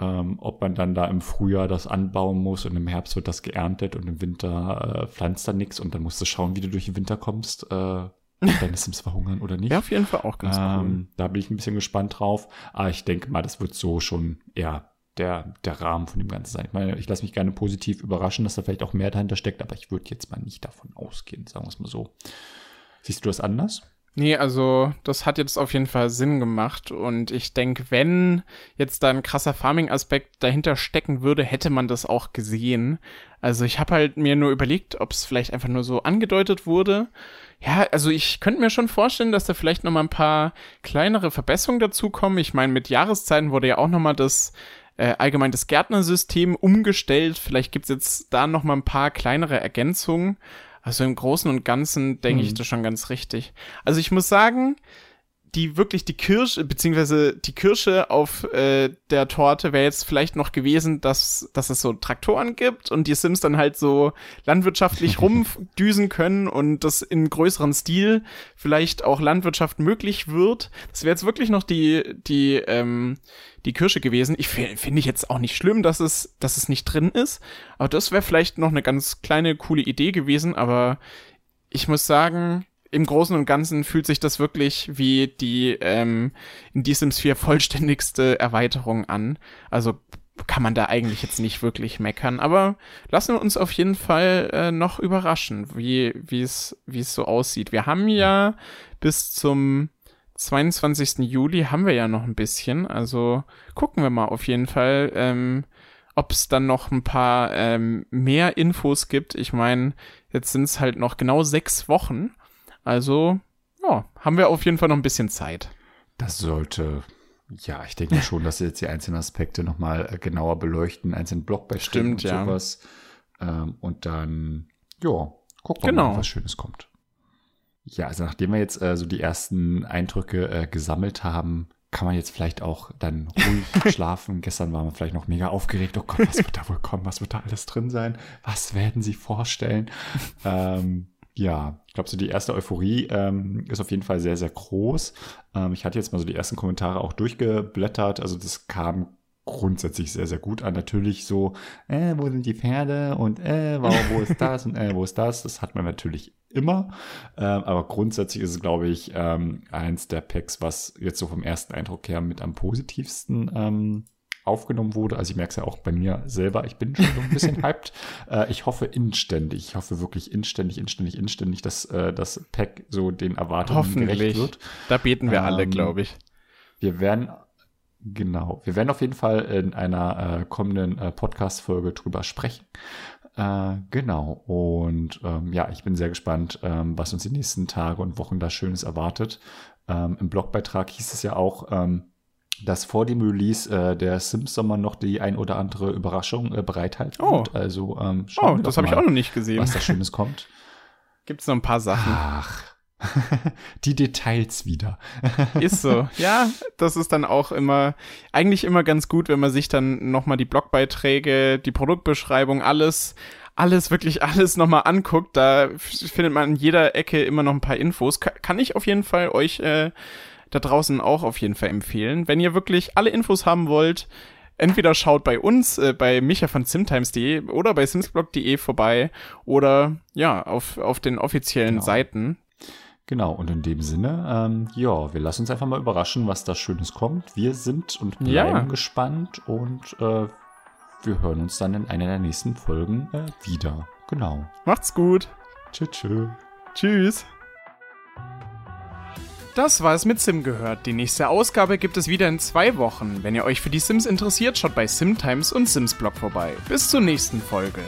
Ähm, ob man dann da im Frühjahr das anbauen muss und im Herbst wird das geerntet und im Winter äh, pflanzt dann nichts und dann musst du schauen, wie du durch den Winter kommst, äh, deine Sims verhungern oder nicht. Wäre auf jeden Fall auch ganz cool. ähm, Da bin ich ein bisschen gespannt drauf. Aber ich denke mal, das wird so schon eher der, der Rahmen von dem Ganzen sein. Ich meine, ich lasse mich gerne positiv überraschen, dass da vielleicht auch mehr dahinter steckt, aber ich würde jetzt mal nicht davon ausgehen, sagen wir es mal so. Siehst du das anders? Nee, also das hat jetzt auf jeden Fall Sinn gemacht und ich denke, wenn jetzt da ein krasser Farming-Aspekt dahinter stecken würde, hätte man das auch gesehen. Also ich habe halt mir nur überlegt, ob es vielleicht einfach nur so angedeutet wurde. Ja, also ich könnte mir schon vorstellen, dass da vielleicht noch mal ein paar kleinere Verbesserungen dazukommen. Ich meine, mit Jahreszeiten wurde ja auch noch mal das äh, allgemein das Gärtnersystem umgestellt. Vielleicht gibt's jetzt da noch mal ein paar kleinere Ergänzungen. Also im Großen und Ganzen denke ich Mhm. das schon ganz richtig. Also ich muss sagen, die wirklich die Kirsche, beziehungsweise die Kirsche auf äh, der Torte wäre jetzt vielleicht noch gewesen, dass, dass es so Traktoren gibt und die Sims dann halt so landwirtschaftlich rumdüsen können und das in größeren Stil vielleicht auch Landwirtschaft möglich wird. Das wäre jetzt wirklich noch die, die, ähm, die Kirsche gewesen. Ich fi- finde ich jetzt auch nicht schlimm, dass es, dass es nicht drin ist, aber das wäre vielleicht noch eine ganz kleine, coole Idee gewesen, aber ich muss sagen, im Großen und Ganzen fühlt sich das wirklich wie die ähm, in die Sims 4 vollständigste Erweiterung an. Also kann man da eigentlich jetzt nicht wirklich meckern. Aber lassen wir uns auf jeden Fall äh, noch überraschen, wie wie es wie es so aussieht. Wir haben ja bis zum 22. Juli haben wir ja noch ein bisschen. Also gucken wir mal auf jeden Fall. Ähm, ob es dann noch ein paar ähm, mehr Infos gibt. Ich meine, jetzt sind es halt noch genau sechs Wochen. Also, ja, haben wir auf jeden Fall noch ein bisschen Zeit. Das sollte, ja, ich denke schon, dass sie jetzt die einzelnen Aspekte nochmal äh, genauer beleuchten, einzelnen Stimmt, und ja. sowas. Ähm, und dann, ja, gucken wir Genau. mal, was Schönes kommt. Ja, also nachdem wir jetzt äh, so die ersten Eindrücke äh, gesammelt haben, kann man jetzt vielleicht auch dann ruhig schlafen. Gestern waren wir vielleicht noch mega aufgeregt. Oh Gott, was wird da wohl kommen? Was wird da alles drin sein? Was werden sie vorstellen? ähm, ja, ich glaube, so die erste Euphorie ähm, ist auf jeden Fall sehr, sehr groß. Ähm, ich hatte jetzt mal so die ersten Kommentare auch durchgeblättert. Also das kam grundsätzlich sehr, sehr gut an. Natürlich so, äh, wo sind die Pferde und äh, wo, wo ist das und äh, wo ist das? Das hat man natürlich immer. Ähm, aber grundsätzlich ist es, glaube ich, ähm, eins der Packs, was jetzt so vom ersten Eindruck her mit am positivsten ähm, aufgenommen wurde. Also ich merke es ja auch bei mir selber, ich bin schon so ein bisschen hyped. Äh, ich hoffe inständig, ich hoffe wirklich inständig, inständig, inständig, dass äh, das Pack so den Erwartungen gerecht Hoffentlich. wird. Da beten wir alle, Ähm, glaube ich. Wir werden, genau, wir werden auf jeden Fall in einer äh, kommenden äh, Podcast-Folge drüber sprechen. Äh, genau, und ähm, ja, ich bin sehr gespannt, ähm, was uns die nächsten Tage und Wochen da Schönes erwartet. Ähm, Im Blogbeitrag hieß es ja auch, ähm, dass vor dem Release äh, der Sims Sommer noch die ein oder andere Überraschung äh, bereithalten Oh. wird. Also ähm, Oh, das habe ich auch noch nicht gesehen. was da Schönes kommt. Gibt's noch ein paar Sachen. Ach, die Details wieder. Ist so. Ja, das ist dann auch immer, eigentlich immer ganz gut, wenn man sich dann nochmal die Blogbeiträge, die Produktbeschreibung, alles, alles, wirklich alles nochmal anguckt. Da findet man in jeder Ecke immer noch ein paar Infos. Ka kann ich auf jeden Fall euch äh, da draußen auch auf jeden Fall empfehlen. Wenn ihr wirklich alle Infos haben wollt, entweder schaut bei uns, äh, bei Micha von simtimes.de oder bei simsblog.de vorbei oder ja, auf, auf den offiziellen Genau. Seiten. Genau, und in dem Sinne, ähm, ja, wir lassen uns einfach mal überraschen, was da Schönes kommt. Wir sind und bleiben Ja. gespannt und äh, wir hören uns dann in einer der nächsten Folgen äh, wieder. Genau. Macht's gut. Tschüss. tschüss. Tschüss. Das war es mit Sim gehört. Die nächste Ausgabe gibt es wieder in zwei Wochen. Wenn ihr euch für die Sims interessiert, schaut bei Simtimes und Simsblog vorbei. Bis zur nächsten Folge.